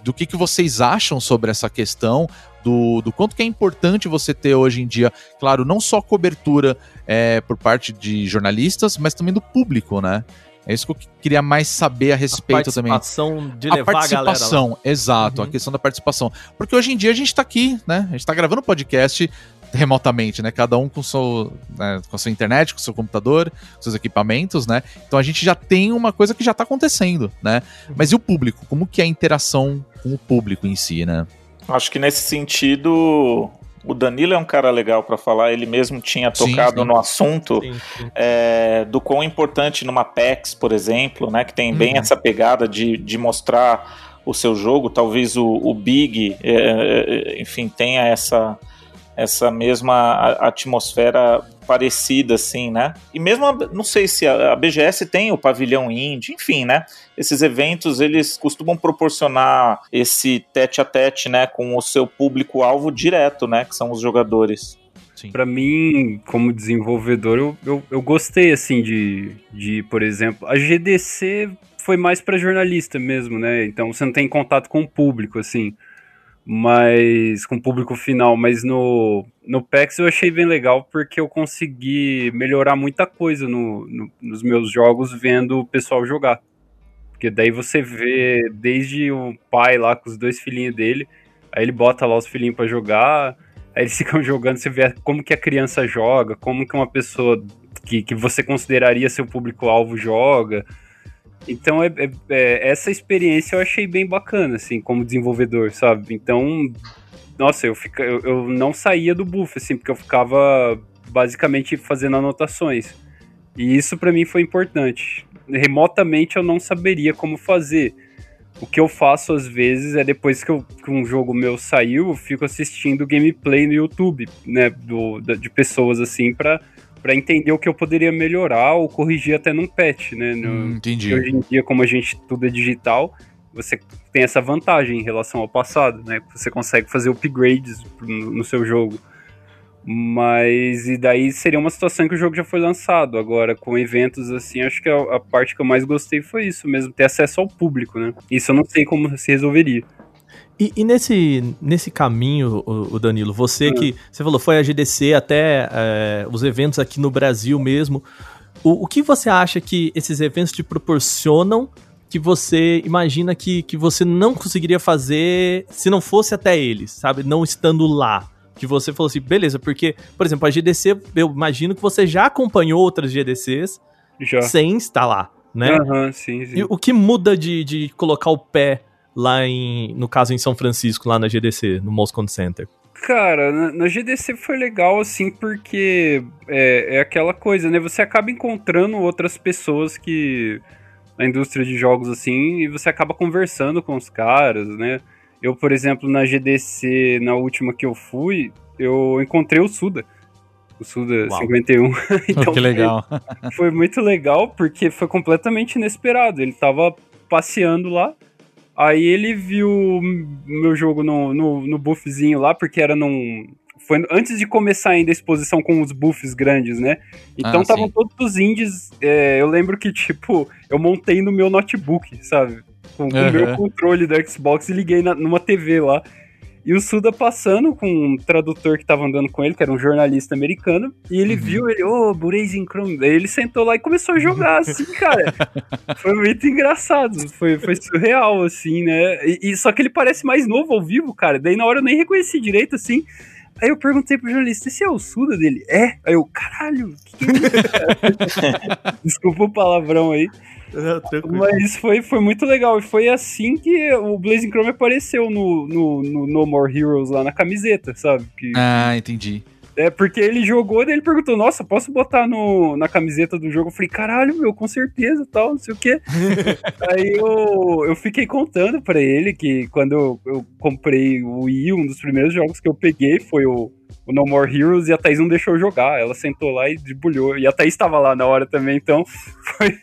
do que, que vocês acham sobre essa questão, do, do quanto que é importante você ter hoje em dia, claro, não só cobertura é, por parte de jornalistas, mas também do público, né? É isso que eu queria mais saber a respeito também. A participação de levar a participação, a galera exato, uhum. a questão da participação. Porque hoje em dia a gente tá aqui, né? A gente tá gravando podcast remotamente, né? Cada um com, seu, né? com a sua internet, com o seu computador, com seus equipamentos, né? Então a gente já tem uma coisa que já tá acontecendo, né? Uhum. Mas e o público? Como que é a interação com o público em si, né? Acho que nesse sentido o Danilo é um cara legal para falar, ele mesmo tinha tocado sim, sim. no assunto sim, é, do quão importante numa PEX, por exemplo, né, que tem bem uhum. essa pegada de, de mostrar o seu jogo, talvez o, o Big, é, é enfim, tenha essa, essa mesma atmosfera parecida, assim, né? E mesmo, não sei se a, a BGS tem o pavilhão indie, enfim, né? Esses eventos, eles costumam proporcionar esse tete a tete, né, com o seu público-alvo direto, né, que são os jogadores. Para mim, como desenvolvedor, eu, eu, eu, gostei, assim, de, de, por exemplo, a GDC foi mais para jornalista mesmo, né? Então você não tem contato com o público, assim mas com o público final, mas no, no PEX eu achei bem legal porque eu consegui melhorar muita coisa no, no, nos meus jogos vendo o pessoal jogar. Porque daí você vê desde o pai lá com os dois filhinhos dele, aí ele bota lá os filhinhos para jogar, aí eles ficam jogando, você vê como que a criança joga, como que uma pessoa que, que você consideraria seu público-alvo joga. Então, é, é, é, essa experiência eu achei bem bacana, assim, como desenvolvedor, sabe? Então, nossa, eu, fica, eu, eu não saía do buff, assim, porque eu ficava basicamente fazendo anotações. E isso para mim foi importante. Remotamente eu não saberia como fazer. O que eu faço às vezes é depois que, eu, que um jogo meu saiu, eu fico assistindo gameplay no YouTube, né, do, de pessoas assim, para para entender o que eu poderia melhorar ou corrigir até num patch, né? No, hum, entendi. Hoje em dia, como a gente tudo é digital, você tem essa vantagem em relação ao passado, né? Você consegue fazer upgrades no, no seu jogo. Mas e daí seria uma situação que o jogo já foi lançado. Agora, com eventos assim, acho que a, a, parte que eu mais gostei foi isso mesmo, ter acesso ao público, né? Isso eu não sei como se resolveria. E, e, nesse, nesse caminho, o, Danilo, você que você falou, foi a GDC até é, os eventos aqui no Brasil mesmo. O, o que você acha que esses eventos te proporcionam que você imagina que, que você não conseguiria fazer se não fosse até eles, sabe? Não estando lá. Que você falou assim, beleza, porque, por exemplo, a GDC, eu imagino que você já acompanhou outras GDCs já. sem estar lá né? Aham, sim, sim. E o que muda de, de colocar o pé lá em, no caso em São Francisco, lá na GDC, no Moscone Center? Cara, na, na GDC foi legal, assim, porque é, é aquela coisa, né? Você acaba encontrando outras pessoas que. na indústria de jogos, assim, e você acaba conversando com os caras, né? Eu, por exemplo, na GDC, na última que eu fui, eu encontrei o Suda. O Suda Uau. 51. então que legal. Foi, foi muito legal, porque foi completamente inesperado. Ele tava passeando lá. Aí ele viu meu jogo no, no, no buffzinho lá, porque era num. Foi antes de começar ainda a exposição com os buffs grandes, né? Então Ah, estavam sim. todos os indies. é, eu lembro que, tipo, eu montei no meu notebook, sabe? Com, com o meu controle do Xbox e liguei na- numa TV lá. E o Suda passando com um tradutor que tava andando com ele, que era um jornalista americano, e ele viu ele, ô, oh, Chrome. Daí ele sentou lá e começou a jogar, assim, cara. Foi muito engraçado, foi, foi surreal, assim, né? E, e- só que ele parece mais novo ao vivo, cara. Daí na hora eu nem reconheci direito, assim. Aí eu perguntei pro jornalista, esse é o Suda dele? É? Aí eu, caralho, que que é isso, cara? Desculpa o palavrão aí. Mas foi, foi muito legal. E foi assim que o Blazing Chrome apareceu no, no, no No More Heroes lá na camiseta, sabe? Que, Ah, entendi. É porque ele jogou, daí ele perguntou: Nossa, posso botar no, na camiseta do jogo? Eu falei: Caralho, meu, com certeza, tal, não sei o quê. Aí eu, eu fiquei contando pra ele que quando eu, eu comprei o Wii, um dos primeiros jogos que eu peguei foi o, o No More Heroes e a Thaís não deixou eu jogar. Ela sentou lá e debulhou. E a Thaís tava lá na hora também, então foi,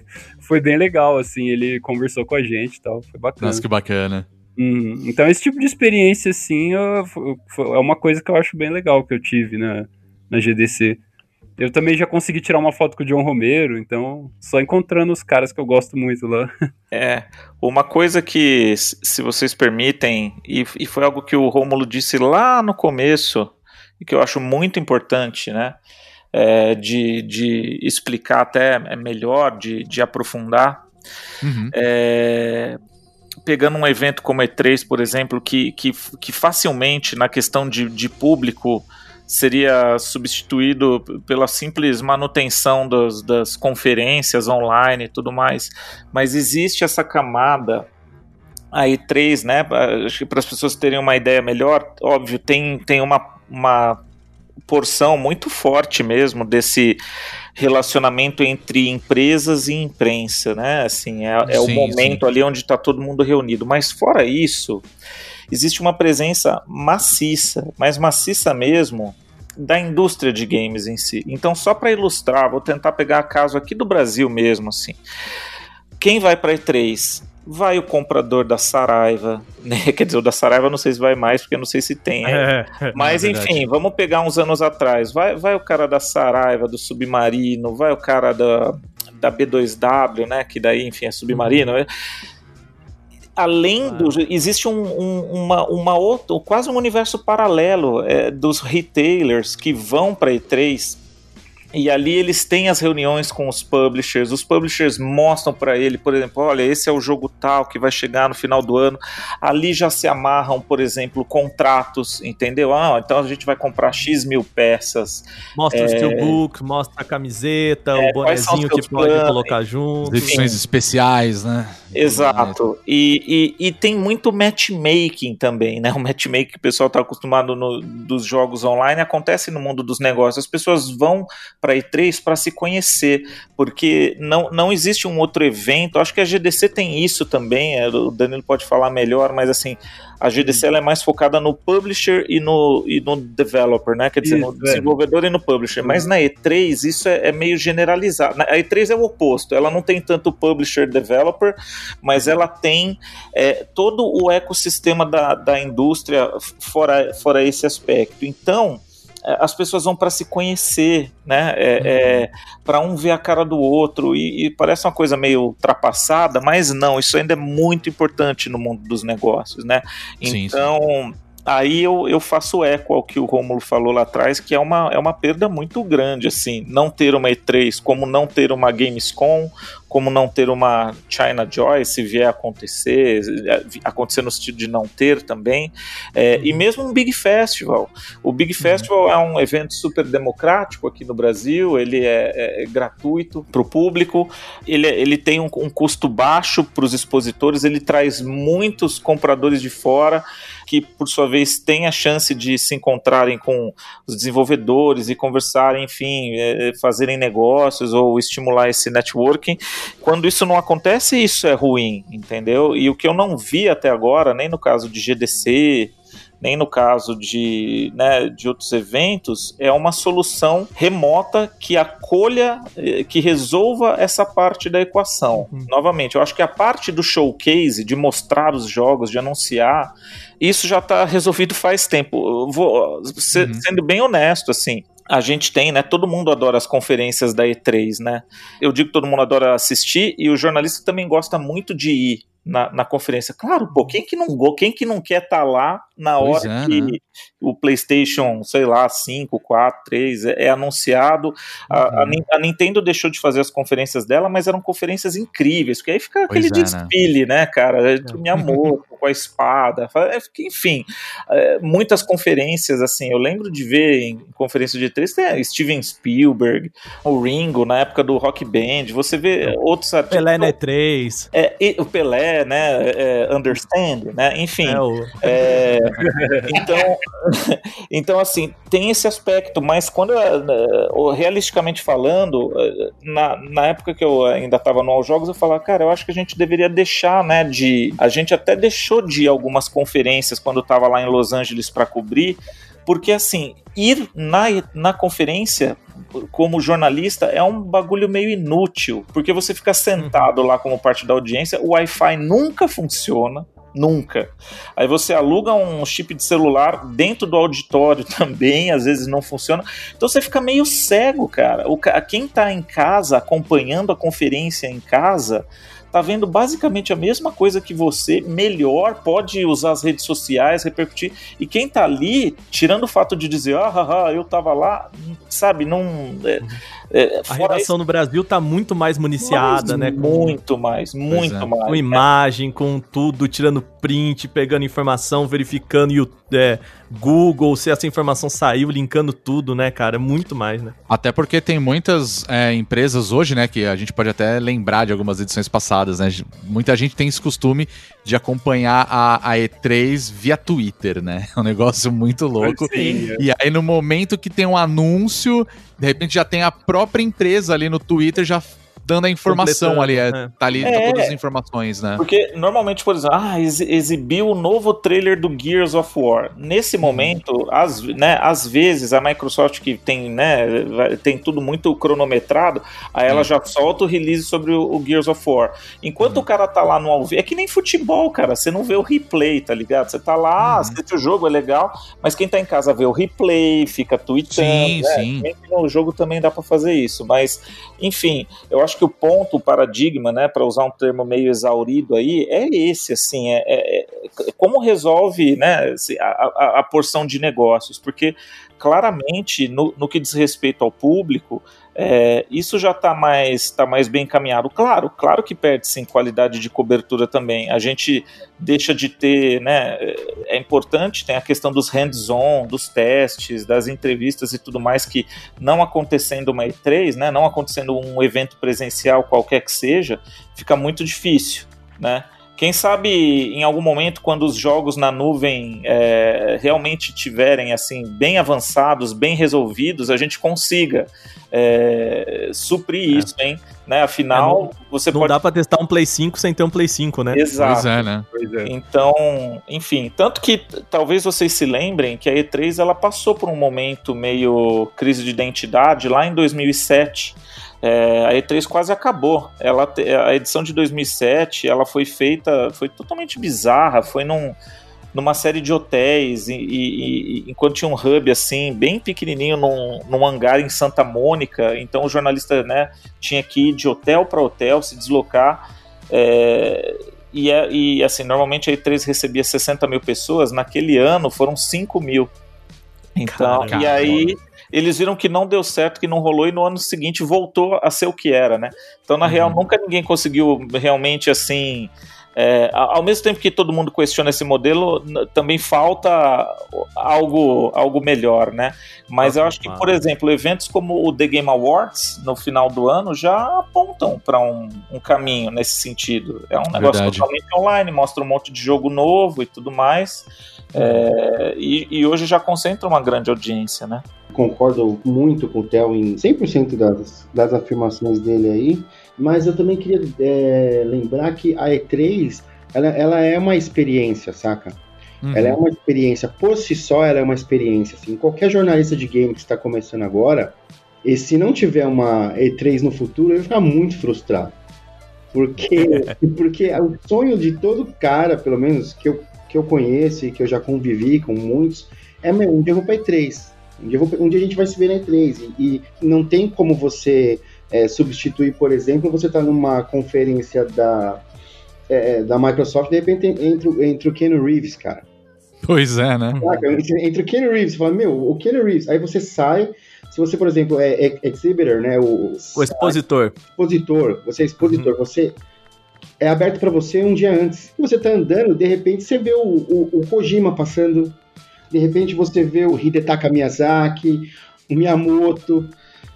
foi bem legal, assim. Ele conversou com a gente e tal, foi bacana. Nossa, que bacana. Uhum. Então, esse tipo de experiência, assim, eu- fo- é uma coisa que eu acho bem legal que eu tive na, na GDC. Eu também já consegui tirar uma foto com o John Romero, então, só encontrando os caras que eu gosto muito lá. É, uma coisa que, se vocês permitem, e, e foi algo que o Rômulo disse lá no começo, e que eu acho muito importante, né? É, de, de explicar até é melhor, de, de aprofundar. Uhum. É, pegando um evento como E3, por exemplo, que, que, que facilmente, na questão de, de público, seria substituído pela simples manutenção das, das conferências online e tudo mais. Mas existe essa camada. A E3, né? Acho que para as pessoas terem uma ideia melhor, óbvio, tem, tem uma, uma porção muito forte mesmo desse relacionamento entre empresas e imprensa, né? Assim, é, é o Sim, momento ali onde está todo mundo reunido. Mas fora isso, existe uma presença maciça, mas maciça mesmo, da indústria de games em si. Então, só para ilustrar, vou tentar pegar caso aqui do Brasil mesmo, assim. Quem vai para E3? Vai o comprador da Saraiva, né? Quer dizer, o da Saraiva não sei se vai mais, porque eu não sei se tem. É, Mas É enfim, vamos pegar uns anos atrás. Vai, vai o cara da Saraiva, do Submarino, vai o cara da, da B2W, né? Que daí, enfim, é Submarino. né? Além do. Existe um, um- uma, uma outra, quase um universo paralelo é, dos retailers que vão para E3 e ali eles têm as reuniões com os publishers. Os publishers mostram para ele, por exemplo, olha, esse é o jogo tal que vai chegar no final do ano. Ali já se amarram, por exemplo, contratos, entendeu? Ah, então a gente vai comprar X mil peças. Mostra o steelbook, mostra a camiseta, É, o bonezinho que pode planos? colocar junto. Edições especiais, né? Exato. E, e, e tem muito matchmaking também, né? O matchmaking que o pessoal está acostumado no, dos jogos online acontece no mundo dos negócios. As pessoas vão para E3 para se conhecer, porque não, não existe um outro evento. Acho que a GDC tem isso também. é, O Danilo pode falar melhor, mas assim. A GDC ela é mais focada no publisher e no, e no developer, né? Quer dizer, Isso, no é. desenvolvedor e no publisher. Mas na E3 isso é, é meio generalizado. A E3 é o oposto. Ela não tem tanto publisher developer, mas ela tem é, todo o ecossistema da, da indústria fora, fora esse aspecto. Então, é, as pessoas vão para se conhecer, né? É, para um ver a cara do outro e, e parece uma coisa meio ultrapassada, mas não. Isso ainda é muito importante no mundo dos negócios, né? Sim, Então aí eu, eu faço eco ao que o Rômulo falou lá atrás, que é uma, é uma perda muito grande, assim, não ter uma E3, como não ter uma Gamescom, como não ter uma China Joy, se vier a acontecer, acontecer no sentido de não ter também, é, e mesmo um Big Festival. O Big Festival é um evento super democrático aqui no Brasil, ele é, é gratuito para o público, ele, ele tem um, um custo baixo para os expositores, ele traz muitos compradores de fora que, por sua vez, têm a chance de se encontrarem com os desenvolvedores e conversarem, enfim, é, fazerem negócios ou estimular esse networking. Quando isso não acontece, isso é ruim, entendeu? E o que eu não vi até agora, nem no caso de GDC, nem no caso de, né, de outros eventos, é uma solução remota que acolha, eh, que resolva essa parte da equação. Uhum. Novamente, eu acho que a parte do showcase, de mostrar os jogos, de anunciar, isso já está resolvido faz tempo. Vou, uhum. Sendo bem honesto, assim, a gente tem, né? Todo mundo adora as conferências da E3, né? Eu digo que todo mundo adora assistir e o jornalista também gosta muito de ir na, na conferência. Claro, pô, quem que não, quem que não quer estar tá lá na hora é, que né? o PlayStation, sei lá, 5, 4, 3 é, é anunciado? Uhum. A, a, a, Nintendo deixou de fazer as conferências dela, mas eram conferências incríveis, porque aí fica aquele é, né? desfile, né, né cara? Me amor com a espada, enfim, é, muitas conferências, assim, eu lembro de ver em conferência de 3 tem Steven Spielberg, o Ringo, na época do Rock Band, você vê outros artistas. Pelé na E3. É, o Pelé, né, é, Understand, né, enfim. É, o... é, então, então, assim, tem esse aspecto, mas quando, realisticamente falando, na, na época que eu ainda estava no All Jogos, eu falava, cara, eu acho que a gente deveria deixar, né, de... A gente até deixou deixou de ir algumas conferências quando estava lá em Los Angeles para cobrir, porque assim, ir na, na conferência como jornalista é um bagulho meio inútil, porque você fica sentado lá como parte da audiência, o Wi-Fi nunca funciona. Nunca. Aí você aluga um chip de celular dentro do auditório também, às vezes não funciona. Então você fica meio cego, cara. O, quem tá em casa acompanhando a conferência em casa tá vendo basicamente a mesma coisa que você, melhor, pode usar as redes sociais, repercutir. E quem tá ali, tirando o fato de dizer, ah, haha, eu tava lá, sabe, não. É, é, a redação isso, no Brasil tá muito mais municiada, né? Muito mais, muito é. mais. Com imagem, com tudo, tirando print, pegando informação, verificando é, Google, se essa informação saiu, linkando tudo, né, cara? Muito mais, né? Até porque tem muitas é, empresas hoje, né, que a gente pode até lembrar de algumas edições passadas, né? Muita gente tem esse costume de acompanhar a, a E3 via Twitter, né? É um negócio muito louco. Sim, é. E aí, no momento que tem um anúncio, de repente já tem a própria empresa ali no Twitter já dando a informação ali, é, é. tá ali é, todas as informações, né? Porque normalmente, por exemplo, ah, ex exibiu o novo trailer do Gears of War. Nesse uhum. momento, às, né, às vezes a Microsoft que tem, né, tem tudo muito cronometrado, aí ela já solta o release sobre o, o Gears of War. Enquanto uhum. o cara tá lá no ao vivo, é que nem futebol, cara, você não vê o replay, tá ligado? Você tá lá, uhum. assiste o jogo, é legal, mas quem tá em casa vê o replay, fica tweetando. Sim, né? sim. No jogo também dá para fazer isso, mas enfim, eu acho que o ponto, o paradigma, né, para usar um termo meio exaurido aí, é esse, assim, é, é, é como resolve, né, a, a, a porção de negócios, porque claramente, no, no que diz respeito ao público, é, isso já está mais, tá mais bem encaminhado. Claro, claro que perde-se em qualidade de cobertura também. A gente deixa de ter, né? É importante, tem a questão dos hands-on, dos testes, das entrevistas e tudo mais, que não acontecendo uma E3, né? Não acontecendo um evento presencial qualquer que seja, fica muito difícil, né? Quem sabe em algum momento, quando os jogos na nuvem é, realmente tiverem assim bem avançados, bem resolvidos, a gente consiga é, suprir é. isso, hein? Né? Afinal, é, não, você não pode. Não dá pra testar um Play 5 sem ter um Play 5, né? Exato. Pois é, né? Pois é. Então, enfim, tanto que talvez vocês se lembrem que a E3 ela passou por um momento meio crise de identidade lá em 2007 é, a E3 quase acabou. Ela, a edição de 2007 ela foi feita, foi totalmente bizarra, foi num, numa série de hotéis, e, e, e, enquanto tinha um hub assim, bem pequenininho, num, num hangar em Santa Mônica, então o jornalista né, tinha que ir de hotel para hotel, se deslocar. É, e, é, e assim, normalmente a E3 recebia 60 mil pessoas, naquele ano foram 5 mil. Então, Caramba. e aí eles viram que não deu certo, que não rolou, e no ano seguinte voltou a ser o que era, né? Então, na uhum. real, nunca ninguém conseguiu realmente assim é, ao mesmo tempo que todo mundo questiona esse modelo, também falta algo, algo melhor, né? Mas eu acho que, por exemplo, eventos como o The Game Awards no final do ano já apontam para um, um, caminho nesse sentido. É um negócio Verdade. totalmente online, mostra um monte de jogo novo e tudo mais. É, e, e, hoje já concentra uma grande audiência, né? Concordo muito com o Theo em 100% das, das afirmações dele aí. Mas eu também queria é, lembrar que a E3 ela, ela é uma experiência, saca? Uhum. Ela é uma experiência, por si só, ela é uma experiência. Assim, qualquer jornalista de game que está começando agora, e se não tiver uma E3 no futuro, ele vai ficar muito frustrado. Porque, porque o sonho de todo cara, pelo menos que eu, que eu conheço e que eu já convivi com muitos, é meu, um dia eu vou pra E3. Um dia, vou, um dia a gente vai se ver na E3. E, e não tem como você é, substituir, por exemplo, você está numa conferência da, é, da Microsoft, de repente entre, entre o Ken Reeves, cara. Pois é, né? Entre o Ken Reeves, você fala, meu, o Ken Reeves, aí você sai, se você, por exemplo, é, é exhibitor, né? O, o expositor. Expositor, você é expositor, uhum. você é aberto para você um dia antes. Você tá andando, de repente você vê o, o, o Kojima passando, de repente você vê o Hidetaka Miyazaki, o Miyamoto,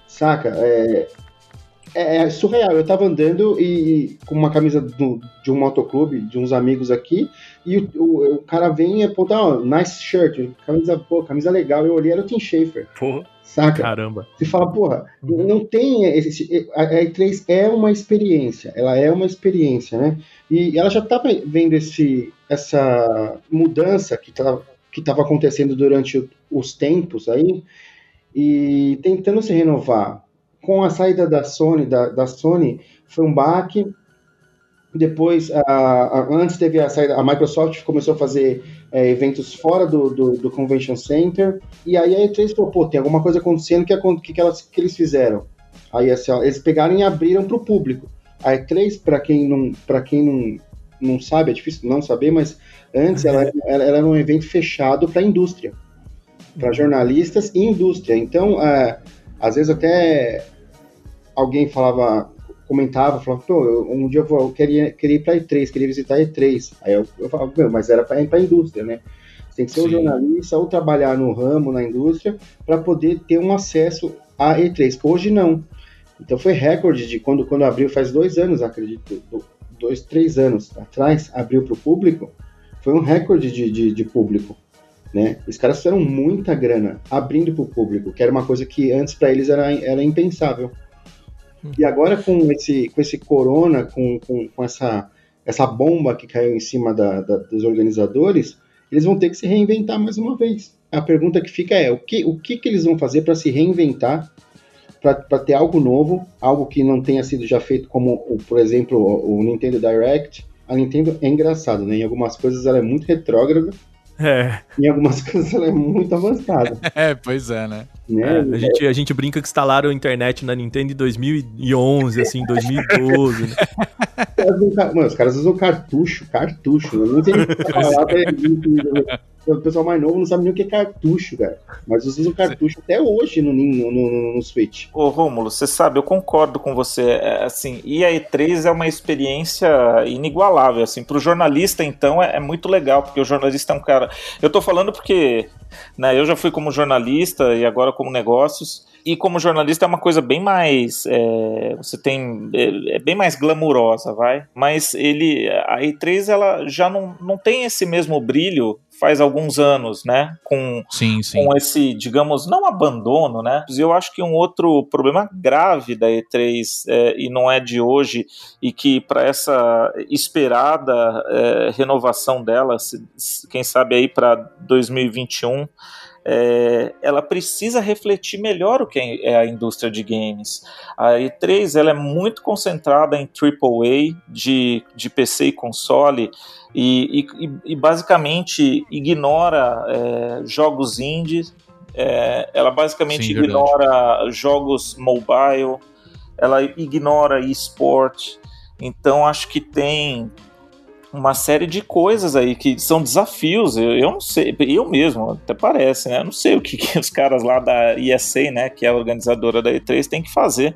saca? É, é, é, surreal. Eu tava andando e com uma camisa do, de um motoclube, de uns amigos aqui, e o, o, o cara vem e aponta, oh, nice shirt, camisa, camisa legal. Eu olhei, era o Tim Schafer. Porra. Saca? Caramba. Você fala, porra, uhum. não tem. Esse, a E3 é uma experiência, ela é uma experiência, né? E ela já tá vendo esse, essa mudança que tá, que estava acontecendo durante os tempos aí e tentando se renovar com a saída da Sony, da, da Sony foi um baque. Depois, a, a, antes teve a saída, a Microsoft começou a fazer é, eventos fora do, do, do, Convention Center. E aí a E3 falou, pô, tem alguma coisa acontecendo que, que, que, elas, que eles fizeram. Aí assim, ó, eles pegaram e abriram para o público. A E3, para quem não, para quem não, não sabe, é difícil não saber, mas antes ela, ela, ela era um evento fechado para a indústria, para jornalistas e indústria. Então, é, às vezes até alguém falava, comentava, falava, pô, um dia eu, vou, eu queria, queria ir para E3, queria visitar E3. Aí eu, eu falava, meu, mas era para ir para a indústria, né? Você tem que ser Sim. um jornalista ou trabalhar no ramo, na indústria, para poder ter um acesso a E3. Hoje não. Então foi recorde de quando, quando abriu, faz dois anos, acredito, dois, três anos atrás, abriu para o público, foi um recorde de, de, de público. Né? Os caras fizeram muita grana abrindo para o público, que era uma coisa que antes para eles era, era impensável. E agora com esse, com esse corona, com, com, com essa, essa bomba que caiu em cima da, da, dos organizadores, eles vão ter que se reinventar mais uma vez. A pergunta que fica é: o que, o que, que eles vão fazer para se reinventar, para ter algo novo, algo que não tenha sido já feito, como, por exemplo, o, Nintendo Direct? A Nintendo é engraçado, né? Em algumas coisas ela é muito retrógrada, é. Em algumas coisas ela é muito avançada. É, pois é, né? né? É, a, gente, a gente brinca que instalaram a internet na Nintendo em 2011, assim, 2012. Né? Mano, os caras usam cartucho, cartucho. Não tem o pessoal mais novo não sabe nem o que é cartucho, cara. Mas vocês usam cartucho até hoje no, no, no, no Switch. Ô, Rômulo, você sabe, eu concordo com você. É, assim, e a E3 é uma experiência inigualável. Assim, pro jornalista, então, é, é muito legal, porque o jornalista é um cara. Eu tô falando porque né, eu já fui como jornalista e agora como negócios e como jornalista é uma coisa bem mais é, você tem é, é, bem mais glamurosa vai mas ele a E3 ela já não, não tem esse mesmo brilho faz alguns anos, né? Com, sim, sim. com esse, digamos, não abandono, né? Eu acho que um outro problema grave da E3, é, e não é de hoje, e que para essa esperada é, renovação dela, quem sabe aí para 2021, é, ela precisa refletir melhor o que é a indústria de games. A E3 ela é muito concentrada em AAA de, de PC e console e, e, e basicamente ignora é, jogos indies, é, ela basicamente Sim, ignora jogos mobile, ela ignora esporte. Então acho que tem uma série de coisas aí que são desafios. Eu, eu não sei, eu mesmo, até parece, né? Eu não sei o que, que os caras lá da ISA, né, que é a organizadora da E3, têm que fazer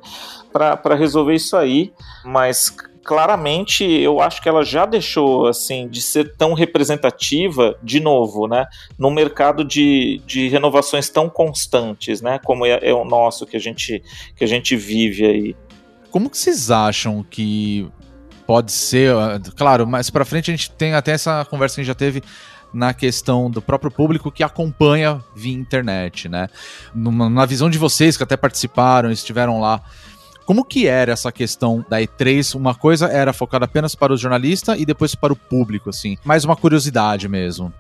para resolver isso aí, mas claramente eu acho que ela já deixou assim de ser tão representativa de novo, né, no mercado de, de renovações tão constantes, né, como é, é o nosso que a gente que a gente vive aí. Como que vocês acham que pode ser, claro, mais para frente a gente tem até essa conversa que a gente já teve na questão do próprio público que acompanha via internet, né? Numa, na visão de vocês que até participaram, estiveram lá, como que era essa questão da E3? Uma coisa era focada apenas para o jornalista e depois para o público, assim. Mais uma curiosidade mesmo.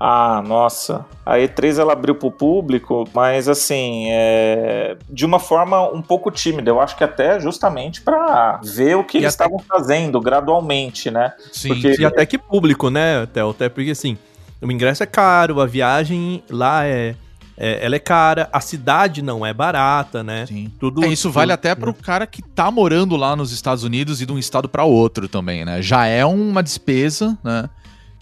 Ah, nossa. A E3 ela abriu para o público, mas assim, é... de uma forma um pouco tímida. Eu acho que até justamente para ver o que e eles até... estavam fazendo gradualmente, né? Sim, porque... e até que público, né, Theo? Até porque assim, o ingresso é caro, a viagem lá é é, ela é cara, a cidade não é barata, né? Sim. Tudo, é, isso tudo, vale até pro né? cara que tá morando lá nos Estados Unidos e de um estado para outro também, né? Já é uma despesa, né?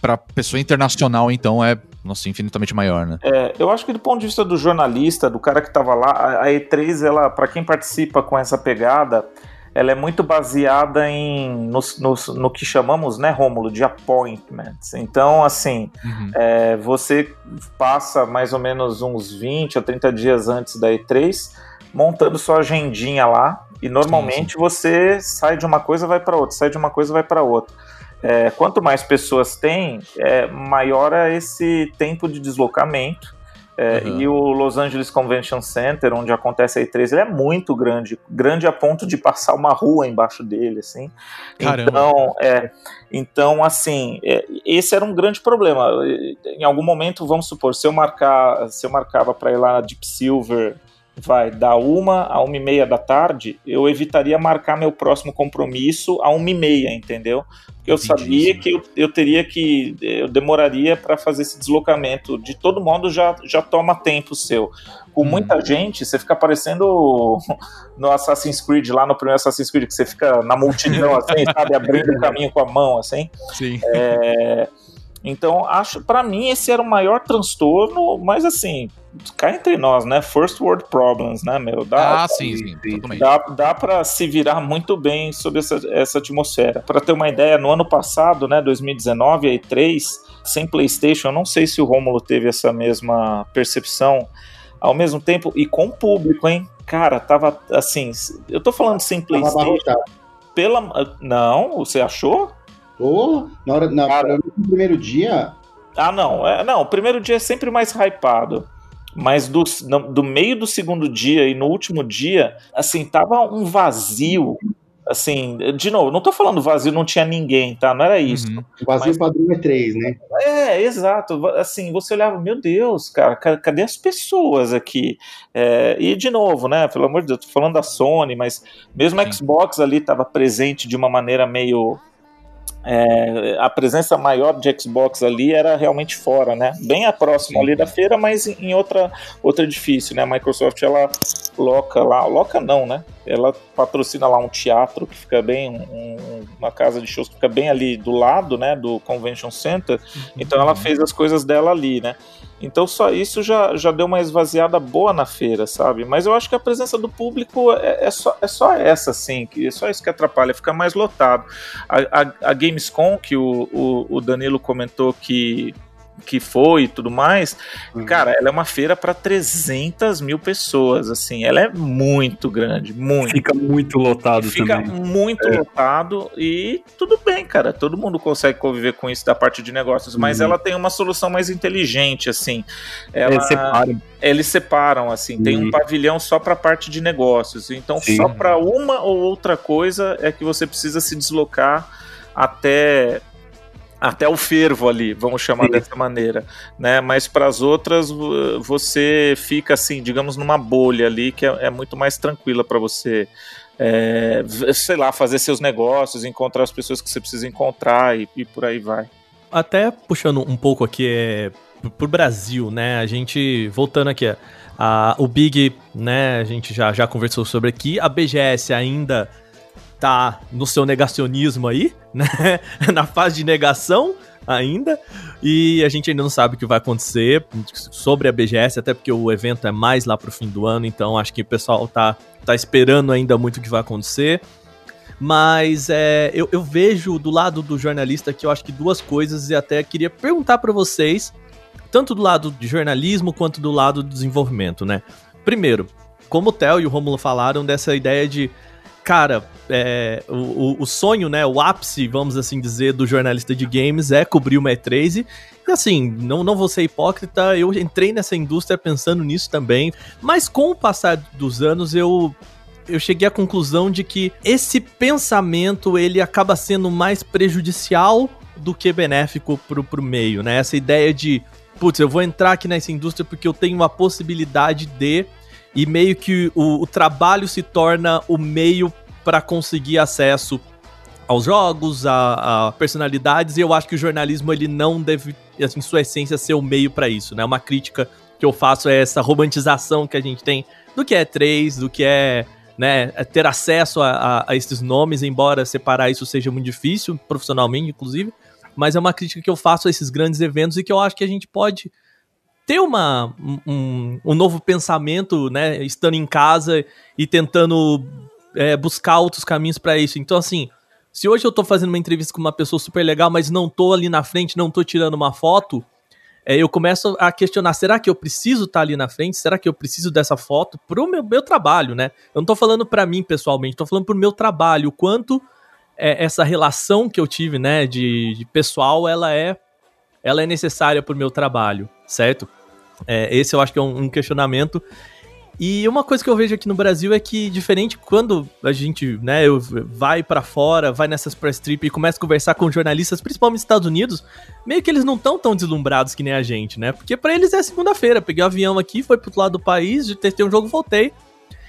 Pra pessoa internacional, então, é nossa, infinitamente maior, né? É, eu acho que do ponto de vista do jornalista, do cara que tava lá, a E3, ela, para quem participa com essa pegada, ela é muito baseada em no, no, no que chamamos, né, Rômulo, de appointments. Então, assim, uhum. é, você passa mais ou menos uns 20 ou 30 dias antes da E3 montando sua agendinha lá e normalmente sim, sim. você sai de uma coisa vai para outra, sai de uma coisa vai para outra. É, quanto mais pessoas tem, é, maior é esse tempo de deslocamento é, uhum. E o Los Angeles Convention Center, onde acontece a E3, ele é muito grande, grande a ponto de passar uma rua embaixo dele, assim. Caramba. Então, é, então assim, é, esse era um grande problema. Em algum momento, vamos supor, se eu marcar, se eu marcava para ir lá na Deep Silver vai da uma a uma e meia da tarde, eu evitaria marcar meu próximo compromisso a uma e meia, entendeu? Porque eu sabia que eu, eu teria que, eu demoraria para fazer esse deslocamento. De todo modo, já, já toma tempo seu. Com hum. muita gente, você fica parecendo no Assassin's Creed, lá no primeiro Assassin's Creed, que você fica na multidão, assim, sabe, abrindo o caminho com a mão, assim. Sim. É, então, acho, para mim, esse era o maior transtorno, mas assim, cá entre nós, né? First world problems, né, meu? Dá, ah, sim, sim, totalmente. Dá, dá para se virar muito bem sobre essa, essa atmosfera. Para ter uma ideia, no ano passado, né, 2019, aí 3, sem PlayStation, eu não sei se o Romulo teve essa mesma percepção ao mesmo tempo e com o público, hein? Cara, tava assim, eu tô falando sem PlayStation. Pela não, você achou? Tô, na hora, na, Cara, no primeiro dia. Ah, não. É, não, o primeiro dia é sempre mais hypado. Mas do, do meio do segundo dia e no último dia, assim, tava um vazio. Assim, de novo, não tô falando vazio, não tinha ninguém, tá? Não era isso. Uhum. Vazio mas, padrão é três, né? É, exato. Assim, você olhava, meu Deus, cara, cadê as pessoas aqui? É, e de novo, né? Pelo amor de Deus, tô falando da Sony, mas mesmo a Xbox ali tava presente de uma maneira meio é, a presença maior de Xbox ali era realmente fora, né? Bem a próxima ali da feira, mas em outra outro edifício, né? A Microsoft ela loca lá, loca não, né? Ela patrocina lá um teatro que fica bem, um, uma casa de shows que fica bem ali do lado, né? Do Convention Center. Então ela fez as coisas dela ali, né? Então só isso já, já deu uma esvaziada boa na feira, sabe? Mas eu acho que a presença do público é, é só, é só essa, assim, que é só isso que atrapalha, fica mais lotado. A, a, a Gamescom, que o, o, o Danilo comentou que que foi e tudo mais, uhum. cara, ela é uma feira para 300 mil pessoas, assim, ela é muito grande, muito. Fica muito lotado Fica também. muito é. lotado e tudo bem, cara, todo mundo consegue conviver com isso da parte de negócios, mas uhum. ela tem uma solução mais inteligente, assim. Ela, eles separam. Eles separam, assim, uhum. tem um uhum. pavilhão só para parte de negócios, então Sim. só para uma ou outra coisa é que você precisa se deslocar até até o fervo ali, vamos chamar Sim. dessa maneira, né? Mas para as outras você fica assim, digamos, numa bolha ali que é, é muito mais tranquila para você, é, sei lá, fazer seus negócios, encontrar as pessoas que você precisa encontrar e, e por aí vai. Até puxando um pouco aqui é, pro Brasil, né? A gente voltando aqui, a, o Big, né? A gente já já conversou sobre aqui, a BGS ainda tá no seu negacionismo aí, né? Na fase de negação ainda. E a gente ainda não sabe o que vai acontecer sobre a BGS, até porque o evento é mais lá pro fim do ano, então acho que o pessoal tá, tá esperando ainda muito o que vai acontecer. Mas é, eu, eu vejo do lado do jornalista que eu acho que duas coisas e até queria perguntar para vocês, tanto do lado de jornalismo quanto do lado do desenvolvimento, né? Primeiro, como o Theo e o Romulo falaram dessa ideia de cara, é, o, o, sonho, né, o ápice, vamos assim dizer, do jornalista de games é cobrir uma E3 e assim, não, não vou ser hipócrita, eu entrei nessa indústria pensando nisso também, mas com o passar dos anos eu eu cheguei à conclusão de que esse pensamento ele acaba sendo mais prejudicial do que benéfico pro, pro meio, né? Essa ideia de, putz, eu vou entrar aqui nessa indústria porque eu tenho a possibilidade de e meio que o, o trabalho se torna o meio para conseguir acesso aos jogos, a, a, personalidades, e eu acho que o jornalismo ele não deve, assim, sua essência, ser o meio para isso, né? Uma crítica que eu faço é essa romantização que a gente tem do que é 3, do que é, né, é ter acesso a, a, a esses nomes, embora separar isso seja muito difícil, profissionalmente, inclusive, mas é uma crítica que eu faço a esses grandes eventos e que eu acho que a gente pode ter uma, um, um novo pensamento, né? Estando em casa e tentando é, buscar outros caminhos para isso. Então, assim, se hoje eu tô fazendo uma entrevista com uma pessoa super legal, mas não tô ali na frente, não tô tirando uma foto, é, eu começo a questionar: será que eu preciso estar tá ali na frente? Será que eu preciso dessa foto pro meu, meu trabalho, né? Eu não tô falando para mim pessoalmente, tô falando pro meu trabalho. O quanto é, essa relação que eu tive, né, de, de pessoal, ela é ela é necessária pro meu trabalho, certo? É, esse eu acho que é um, um, questionamento. E uma coisa que eu vejo aqui no Brasil é que, diferente quando a gente né, vai para fora, vai nessas press trip e começa a conversar com jornalistas, principalmente nos Estados Unidos, meio que eles não estão tão deslumbrados que nem a gente, né? Porque para eles é segunda-feira. Peguei o um avião aqui, foi pro outro lado do país, testei um jogo, voltei.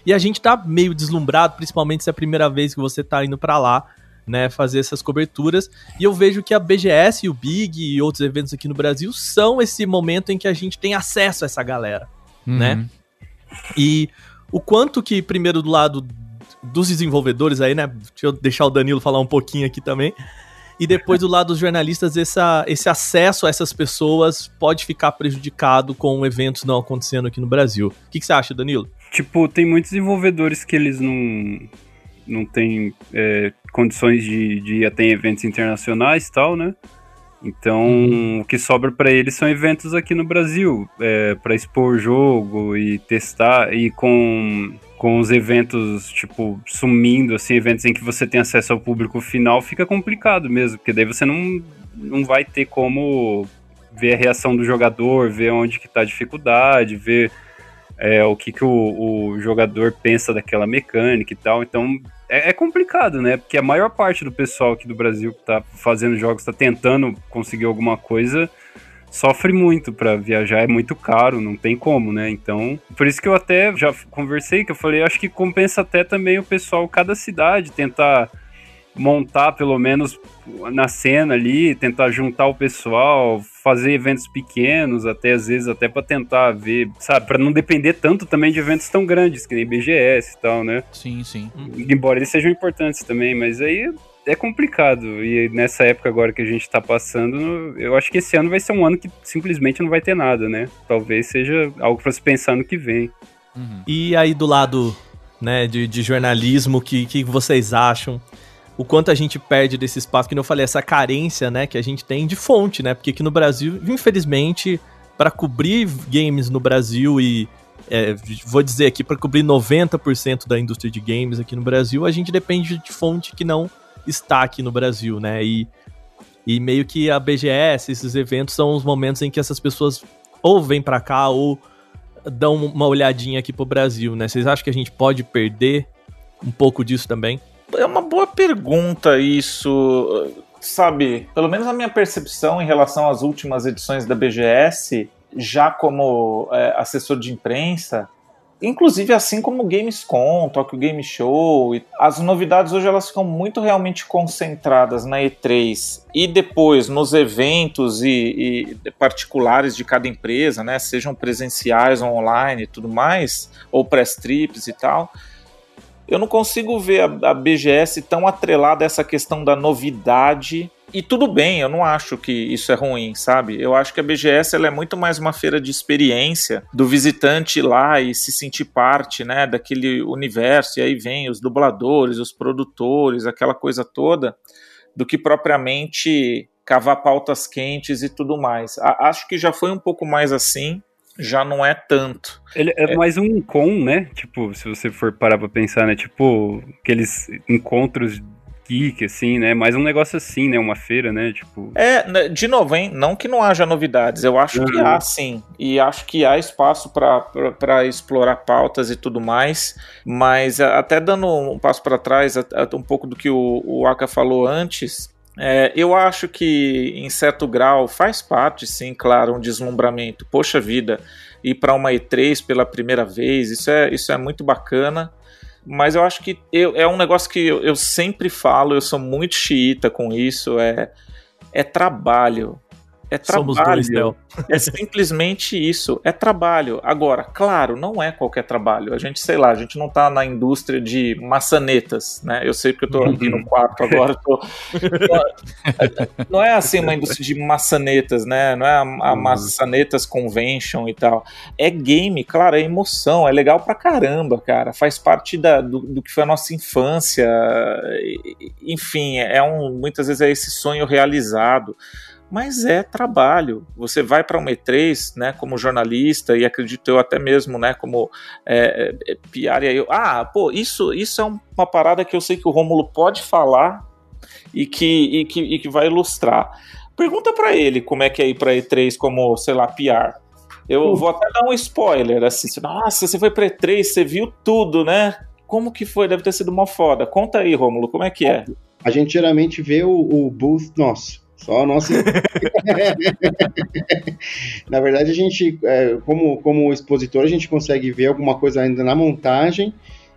E a gente tá meio deslumbrado, principalmente se é a primeira vez que você tá indo para lá né, fazer essas coberturas. E eu vejo que a BGS e o Big e outros eventos aqui no Brasil são esse momento em que a gente tem acesso a essa galera, uhum. né? E o quanto que, primeiro, do lado dos desenvolvedores aí, né? Deixa eu deixar o Danilo falar um pouquinho aqui também. E depois, do lado dos jornalistas, essa, esse acesso a essas pessoas pode ficar prejudicado com eventos não acontecendo aqui no Brasil. O que, que você acha, Danilo? Tipo, tem muitos desenvolvedores que eles não, não têm é, condições de, de ir até eventos internacionais e tal, né? Então, uhum. o que sobra para eles são eventos aqui no Brasil, é, para expor o jogo e testar, e com, com os eventos, tipo, sumindo, assim, eventos em que você tem acesso ao público final, fica complicado mesmo, porque daí você não, não vai ter como ver a reação do jogador, ver onde que tá a dificuldade, ver é, o que, que o, o jogador pensa daquela mecânica e tal. Então, é, é, complicado, né? Porque a maior parte do pessoal aqui do Brasil que tá fazendo jogos, tá tentando conseguir alguma coisa, sofre muito para viajar, é muito caro, não tem como, né? Então, por isso que eu até já conversei, que eu falei, acho que compensa até também o pessoal, cada cidade, tentar montar pelo menos na cena ali, tentar juntar o pessoal, fazer eventos pequenos, até às vezes até para tentar ver, sabe, para não depender tanto também de eventos tão grandes que nem BGS e tal, né? Sim, sim. Embora eles sejam importantes também, mas aí é complicado. E nessa época agora que a gente tá passando, eu acho que esse ano vai ser um ano que simplesmente não vai ter nada, né? Talvez seja algo para se pensar no que vem. Uhum. E aí do lado, né, de, de jornalismo, o que, que vocês acham? O quanto a gente perde desse espaço, que eu falei, essa carência, né, que a gente tem de fonte, né? Porque aqui no Brasil, infelizmente, para cobrir games no Brasil e é, vou dizer aqui, para cobrir 90% da indústria de games aqui no Brasil, a gente depende de fonte que não está aqui no Brasil, né? E, e meio que a BGS, esses eventos são os momentos em que essas pessoas ou vêm para cá ou dão uma olhadinha aqui pro Brasil, né? Vocês acham que a gente pode perder um pouco disso também? É uma boa pergunta isso, sabe? Pelo menos a minha percepção em relação às últimas edições da BGS, já como é, assessor de imprensa, inclusive assim como Gamescom, Tokyo Game Show, as novidades hoje elas ficam muito realmente concentradas na E3 e depois nos eventos e, e particulares de cada empresa, né, sejam presenciais online e tudo mais, ou press trips e tal eu não consigo ver a, a BGS tão atrelada a essa questão da novidade e tudo bem, eu não acho que isso é ruim, sabe? Eu acho que a BGS ela é muito mais uma feira de experiência do visitante ir lá e se sentir parte, né, daquele universo. E aí vem os dubladores, os produtores, aquela coisa toda, do que propriamente cavar pautas quentes e tudo mais. A, acho que já foi um pouco mais assim, já não é tanto. Ele é, é, mais um com, né? Tipo, se você for parar pra pensar, né? Tipo, aqueles encontros geek, assim, né? Mais um negócio assim, né? Uma feira, né? Tipo. É, né, de novo, hein? Não que não haja novidades. Eu acho uhum. que há sim. E acho que há espaço para explorar pautas e tudo mais. Mas até dando um passo para trás, um pouco do que o, o Aka falou antes. É, eu acho que, em certo grau, faz parte, sim, claro, um deslumbramento. Poxa vida, ir para uma E3 pela primeira vez, isso é, isso é muito bacana mas eu acho que eu, é um negócio que eu, eu, sempre falo, eu sou muito xiita com isso, é, é trabalho. É trabalho. Somos dois, Del. É simplesmente isso. É trabalho. Agora, claro, não é qualquer trabalho. A gente, sei lá, a gente não tá na indústria de maçanetas, né? Eu sei porque eu tô aqui no quarto agora. Tô... não é assim uma indústria de maçanetas, né? Não é a, a uhum. maçanetas convention e tal. É game, claro, é emoção. É legal pra caramba, cara. Faz parte da, do, do que foi a nossa infância. Enfim, é um, muitas vezes é esse sonho realizado mas é trabalho. Você vai para um E3, né, como jornalista e acredito eu até mesmo, né, como é, é, PR e aí, ah, pô, isso, isso é uma parada que eu sei que o Rômulo pode falar e que, e que, e que vai ilustrar. Pergunta para ele como é que é ir para E3 como, sei lá, PR. Eu vou até dar um spoiler, assim, nossa, você foi para E3, você viu tudo, né? Como que foi? Deve ter sido uma foda. Conta aí, Rômulo, como é que é? A gente geralmente vê o, o booth nosso só a nossa. na verdade, a gente, é, como, como expositor, a gente consegue ver alguma coisa ainda na montagem.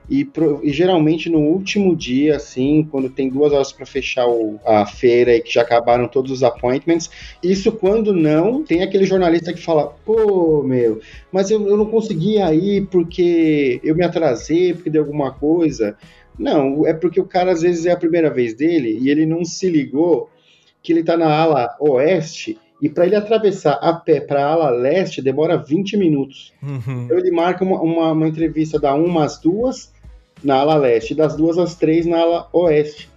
E, e, geralmente no último dia, assim, quando tem duas horas para fechar o, a feira e que já acabaram todos os appointments, isso quando não, tem aquele jornalista que fala: pô, meu, mas eu, eu não consegui ir porque eu me atrasei, porque deu alguma coisa. Não, é porque o cara às vezes é a primeira vez dele e ele não se ligou que ele está na ala oeste e para ele atravessar a pé para a ala leste demora 20 minutos. Uhum. Então ele marca uma, uma, uma, entrevista da 1 às 2 na ala leste, das 2 às 3 na ala oeste.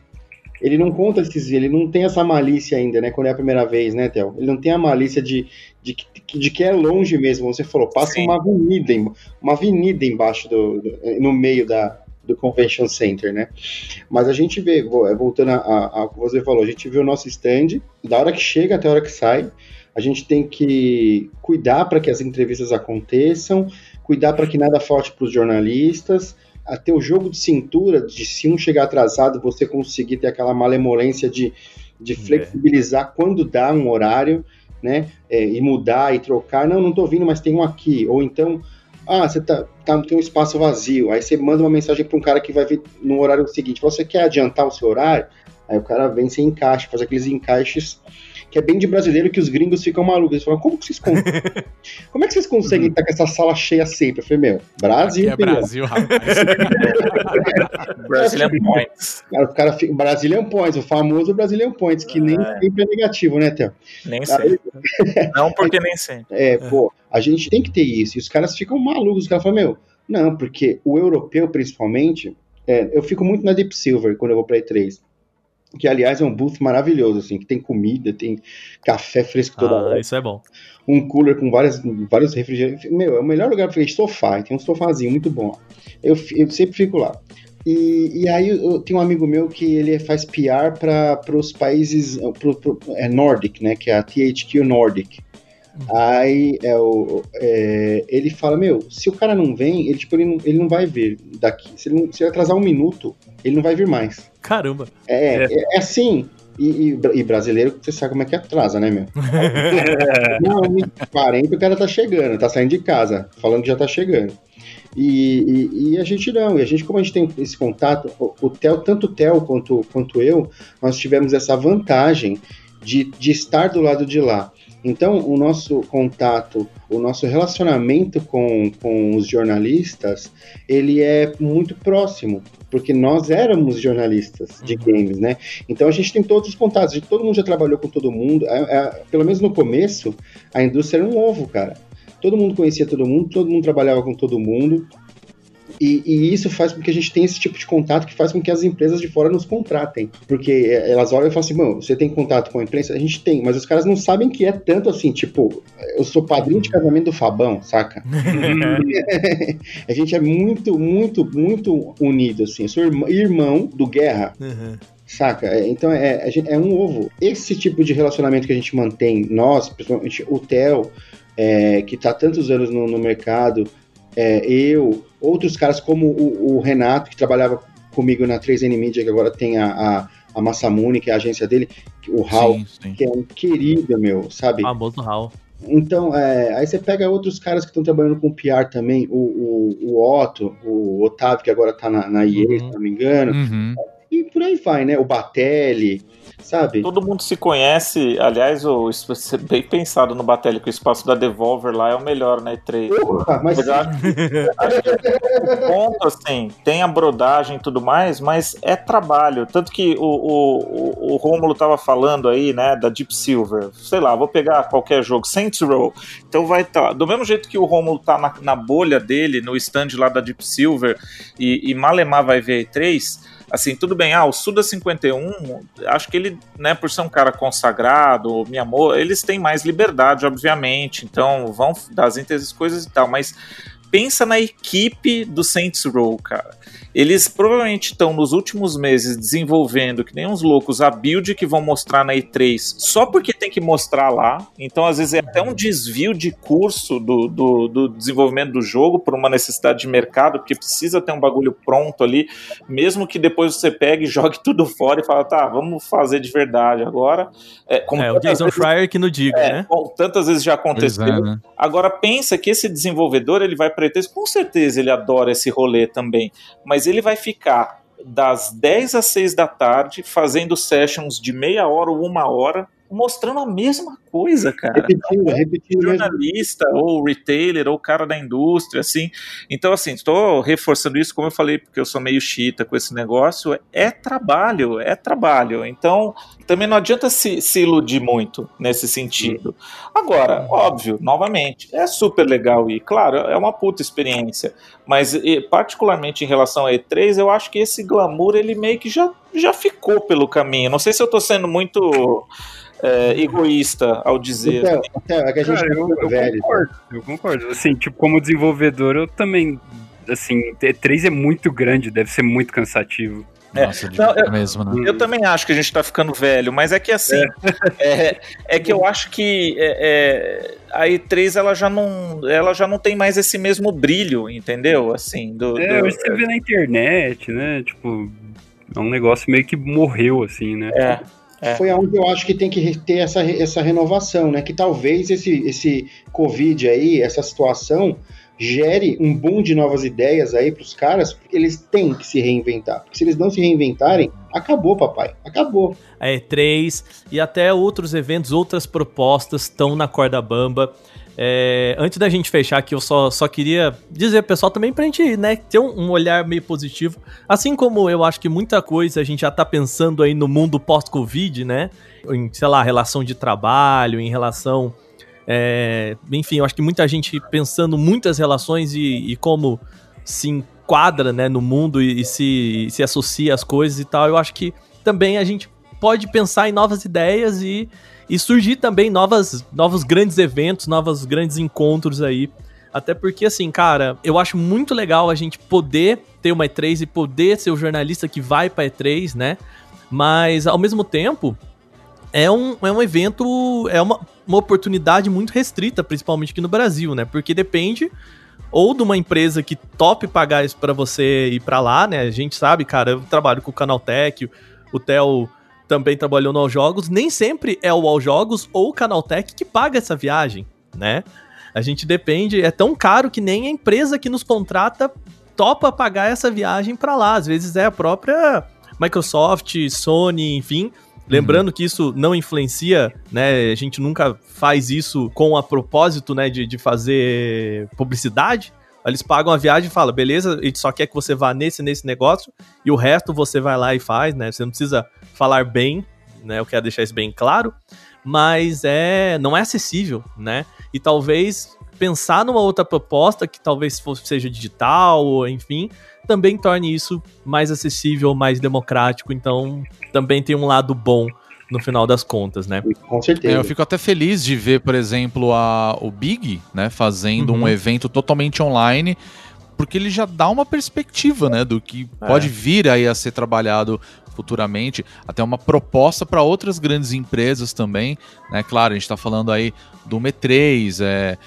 Ele não conta esses ele não tem essa malícia ainda, né? Quando é a primeira vez, né, Theo? Ele não tem a malícia de, de, de, de que é longe mesmo. Você falou, passa Sim. uma avenida, uma avenida embaixo do, do no meio da, do Convention Center, né? Mas a gente vê, é, voltando ao que você falou, a gente vê o nosso stand, da hora que chega até a hora que sai, a gente tem que cuidar para que as entrevistas aconteçam, cuidar para que nada falte para os jornalistas, até o jogo de cintura, de se um chegar atrasado, você conseguir ter aquela malemolência de, de é. flexibilizar é. quando dá um horário, né? É, e mudar e trocar. Não, não estou vindo, mas tem um aqui. Ou então, ah, você tá, tá, tem um espaço vazio. Aí você manda uma mensagem para um cara que vai vir no horário seguinte. Você quer adiantar o seu horário? Aí o cara vem sem encaixe, faz aqueles encaixes que é bem de brasileiro que os gringos ficam malucos. Eles falam, como que vocês conseguem? como é que vocês conseguem estar com essa sala cheia sempre? Eu falei, meu, Brasil. Aqui é Brasil, rapaz. Brazilian Points. Cara, o cara Brazilian Points, o famoso Brazilian Points, que nem é. sempre é negativo, né, Theo? Nem sempre. Não, porque nem sempre. É, pô, a gente tem que ter isso. E os caras ficam malucos. Os caras falam, meu, não, porque o europeu, principalmente, é, eu fico muito na Deep Silver quando eu vou pra E3 que aliás é um booth maravilhoso, assim, que tem comida, tem café fresco toda ah, hora. Isso é bom. Um cooler com várias, vários refrigerantes. Meu, é o melhor lugar para ir sofá, tem um sofazinho muito bom. Eu, eu sempre fico lá. E, e aí eu tenho um amigo meu que ele faz PR para os países pro, pro, é Nordic, né, que é a THQ Nordic. Aí é o, é, ele fala, meu, se o cara não vem, ele, tipo, ele, não, ele não vai vir daqui. Se ele, não, se ele atrasar um minuto, ele não vai vir mais. Caramba. É, é, é assim. E, e, e, brasileiro, você sabe como é que atrasa, né, meu? não, 40 o cara tá chegando, tá saindo de casa, falando que já tá chegando. E, e, e, a gente não, e a gente, como a gente tem esse contato, o, o Theo, tanto o Theo quanto, quanto eu, nós tivemos essa vantagem de, de estar do lado de lá. Então, o nosso contato, o nosso relacionamento com, com os jornalistas, ele é muito próximo porque nós éramos jornalistas de games, né? Então a gente tem todos os contatos, gente- todo mundo já trabalhou com todo mundo, é- é- pelo menos no começo, a indústria era um ovo, cara. Todo mundo conhecia todo mundo, todo mundo trabalhava com todo mundo. E, e isso faz com que a gente tenha esse tipo de contato que faz com que as empresas de fora nos contratem. Porque é, elas olham e falam assim: Mano, você tem contato com a imprensa? A gente tem, mas os caras não sabem que é tanto assim, tipo, eu sou padrinho de casamento do Fabão, saca? a gente é muito, muito, muito unido, assim. Eu sou irmã- irmão do Guerra. Saca? É, Então é, gente- é um ovo. Esse tipo de relacionamento que a gente mantém, nós, principalmente o Theo, é, que está tantos anos no, no mercado, é, eu, outros caras como o, o Renato, que trabalhava comigo na 3N Media, que agora tem a, a, a Massamune, que é a agência dele, o Raul, Sim, sim. que é um querido, meu, sabe? Famoso Hal. Então, é, aí você pega outros caras que estão trabalhando com PR também, o, o, o Otto, o Otávio, que agora tá na, na EA, Uhum. se não me engano, Uhum. e por aí vai, né? O Batelli, sabe? Todo mundo se conhece, aliás, o, bem pensado no Batelli, que o espaço da Devolver lá é o melhor E3. Porra, mas o ponto, assim, tem a brodagem e tudo mais, mas é trabalho. Tanto que o, o, o, Rômulo tava falando aí, né, da Deep Silver. Sei lá, vou pegar qualquer jogo, Saints Row. Então vai estar. do mesmo jeito que o Rômulo tá na, na bolha dele, no stand lá da Deep Silver, e, e Malemar vai ver E3. Assim, tudo bem, ah, o Suda 51, acho que ele, né, por ser um cara consagrado, o Miyamoto, eles têm mais liberdade, obviamente, então vão dar as coisas e tal, mas pensa na equipe do Saints Row, cara. Eles provavelmente estão nos últimos meses desenvolvendo, que nem uns loucos, a build que vão mostrar na E3 só porque tem que mostrar lá. Então, às vezes, é até um desvio de curso do, do, do desenvolvimento do jogo por uma necessidade de mercado, porque precisa ter um bagulho pronto ali, mesmo que depois você pegue e jogue tudo fora e fala, tá, vamos fazer de verdade agora. É, como É, o Jason vezes- Fryer que não diga, é, né? como tantas vezes já aconteceu. é, né? Agora pensa que esse desenvolvedor ele vai para E3, com certeza ele adora esse rolê também, mas ele vai ficar das 10 às 6 da tarde fazendo sessions de meia hora ou uma hora mostrando a mesma coisa, cara. repetindo, repetindo mesmo. Jornalista, ou retailer, ou cara da indústria, assim. Então, assim, estou reforçando isso, como eu falei, porque eu sou meio chita com esse negócio. É trabalho, é trabalho. Então, também não adianta se, se iludir muito nesse sentido. Agora, óbvio, novamente, é super legal e, claro, é uma puta experiência. Mas, e, particularmente em relação a E3, eu acho que esse glamour, ele meio que já, já ficou pelo caminho. Não sei se eu tô sendo muito é, egoísta ao dizer. Então, então, é que a gente Cara, tá eu, eu velho. concordo, eu concordo. Assim, tipo, como desenvolvedor, eu também. Assim, E3 é muito grande, deve ser muito cansativo. É, Nossa, não, eu- mesmo, né? Eu também acho que a gente tá ficando velho, mas é que assim, é, é que eu acho que é, é, a E3 ela já não, ela já não tem mais esse mesmo brilho, entendeu? Assim, do, É, do- hoje você vê na internet, né? Tipo, é um negócio meio que morreu, assim, né? é, É. Foi aonde eu acho que tem que ter essa, essa renovação, né? Que talvez esse, esse Covid aí, essa situação, gere um boom de novas ideias aí pros caras, porque eles têm que se reinventar. Porque se eles não se reinventarem, acabou, papai. Acabou. A E3 e até outros eventos, outras propostas estão na corda bamba. É, antes da gente fechar aqui, eu só, só queria dizer, pessoal, também pra gente né, ter um, um olhar meio positivo. Assim como eu acho que muita coisa a gente já tá pensando aí no mundo pós-Covid, né? Em, sei lá, relação de trabalho, em relação. é, enfim, eu acho que muita gente pensando muitas relações e, e como se enquadra né, no mundo e, e se, se associa às coisas e tal. Eu acho que também a gente pode pensar em novas ideias e, e surgir também novas, novos grandes eventos, novos grandes encontros aí. Até porque, assim, cara, eu acho muito legal a gente poder ter uma E3 e poder ser o jornalista que vai pra E3, né? Mas, ao mesmo tempo, é um, é um evento, é uma, uma oportunidade muito restrita, principalmente aqui no Brasil, né? Porque depende ou de uma empresa que top pagar isso pra você ir pra lá, né? A gente sabe, cara, eu trabalho com o Canaltech, o Theo também trabalhou no All Jogos, nem sempre é o All Jogos ou o Canaltech que paga essa viagem, né? A gente depende, é tão caro que nem a empresa que nos contrata topa pagar essa viagem pra lá. Às vezes é a própria Microsoft, Sony, enfim. Lembrando que isso não influencia, né? A gente nunca faz isso com a propósito, né, de, de fazer publicidade, Eles pagam a viagem e falam, beleza, a gente só quer que você vá nesse, nesse negócio, e o resto você vai lá e faz, né? Você não precisa falar bem, né? Eu quero deixar isso bem claro, mas é não é acessível, né? E talvez pensar numa outra proposta que talvez fosse, seja digital, ou enfim, também torne isso mais acessível, mais democrático. Então, também tem um lado bom no final das contas, né? Com certeza. É, eu fico até feliz de ver, por exemplo, a, o Big, né, fazendo Uhum. um evento totalmente online, porque ele já dá uma perspectiva, né, do que É. pode vir aí a ser trabalhado futuramente, até uma proposta para outras grandes empresas também, né? Claro, a gente está falando aí do M3, é,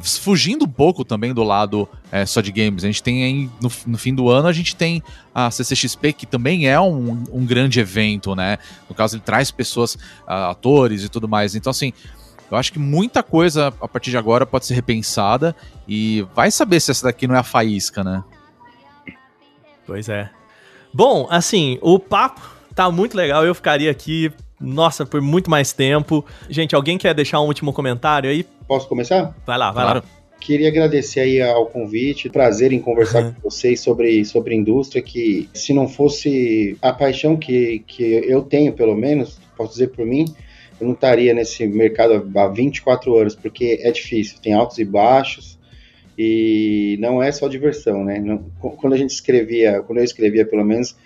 fugindo um pouco também do lado é, só de games. A gente tem aí, no, no fim do ano, a gente tem a CCXP, que também é um, um grande evento, né? No caso, ele traz pessoas, atores e tudo mais. Então, assim, eu acho que muita coisa a partir de agora pode ser repensada e vai saber se essa daqui não é a faísca, né? Pois é. Bom, assim, o papo tá muito legal. Eu ficaria aqui, nossa, por muito mais tempo. Gente, alguém quer deixar um último comentário aí? Posso começar? Vai lá, vai Claro. lá. Queria agradecer aí ao convite, prazer em conversar Uhum. com vocês sobre, sobre indústria, que se não fosse a paixão que, que eu tenho, pelo menos, posso dizer por mim, eu não estaria nesse mercado há 24 anos, porque é difícil, tem altos e baixos, e não é só diversão, né? Não- quando a gente escrevia, quando eu escrevia, pelo menos,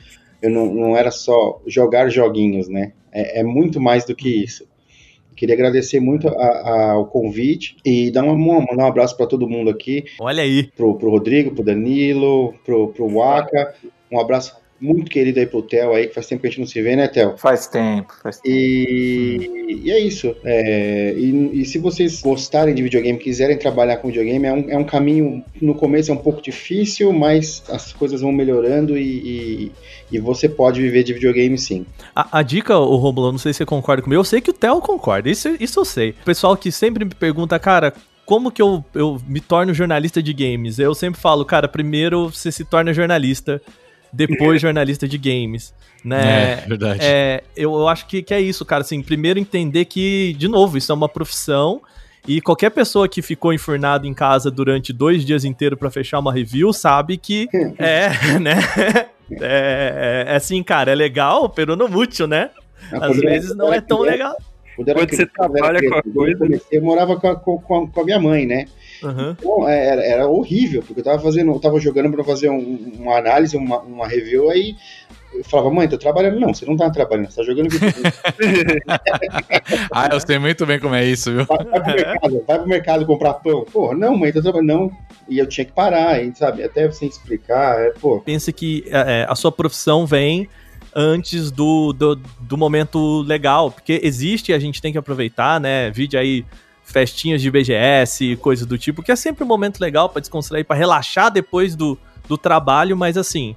eu não, não era só jogar joguinhos, né? É, é muito mais do que isso. Queria agradecer muito a- a- ao convite e dar, uma, mandar um abraço para todo mundo aqui, Olha aí. pro, pro Rodrigo, pro Danilo, pro, pro Waka. Um abraço muito querido aí pro Theo aí, que faz tempo que a gente não se vê, né, Theo? Faz tempo, faz tempo. E, e é isso. É, e, e se vocês gostarem de videogame, quiserem trabalhar com videogame, é um, é um caminho, no começo é um pouco difícil, mas as coisas vão melhorando e, e, e você pode viver de videogame sim. A, a dica, o Romulo, não sei se você concorda comigo, eu sei que o Theo concorda, isso, isso eu sei. O pessoal que sempre me pergunta, cara, como que eu, eu me torno jornalista de games? Eu sempre falo, cara, primeiro você se torna jornalista, depois jornalista de games, né? É, verdade. É, eu, eu acho que, que é isso, cara. Assim, primeiro entender que, de novo, isso é uma profissão. E qualquer pessoa que ficou enfurnado em casa durante dois dias inteiros pra fechar uma review sabe que é, né? É, é, é assim, cara, é legal, pero não muito, né? Às vezes não é tão legal. Quando, eu você criança, eu trabalha com a eu coisa- comecei, eu morava com a, com, com a minha mãe, né? Uhum. Bom, era, era horrível, porque eu tava fazendo, eu tava jogando pra fazer um- uma análise, uma, uma review, aí eu falava, mãe, tô trabalhando. Não, você não tá trabalhando, você tá jogando. Ah, eu sei muito bem como é isso, viu? vai, vai pro mercado, vai pro mercado comprar pão. Porra, não, mãe, tô trabalhando. Não. E eu tinha que parar, hein, sabe? Até sem explicar, é, pô. Pense que é, a sua profissão vem antes do, do, do momento legal, porque existe e a gente tem que aproveitar, né? Vídeo aí, festinhas de BGS, coisas do tipo, que é sempre um momento legal pra descontrair, pra relaxar depois do, do trabalho, mas assim,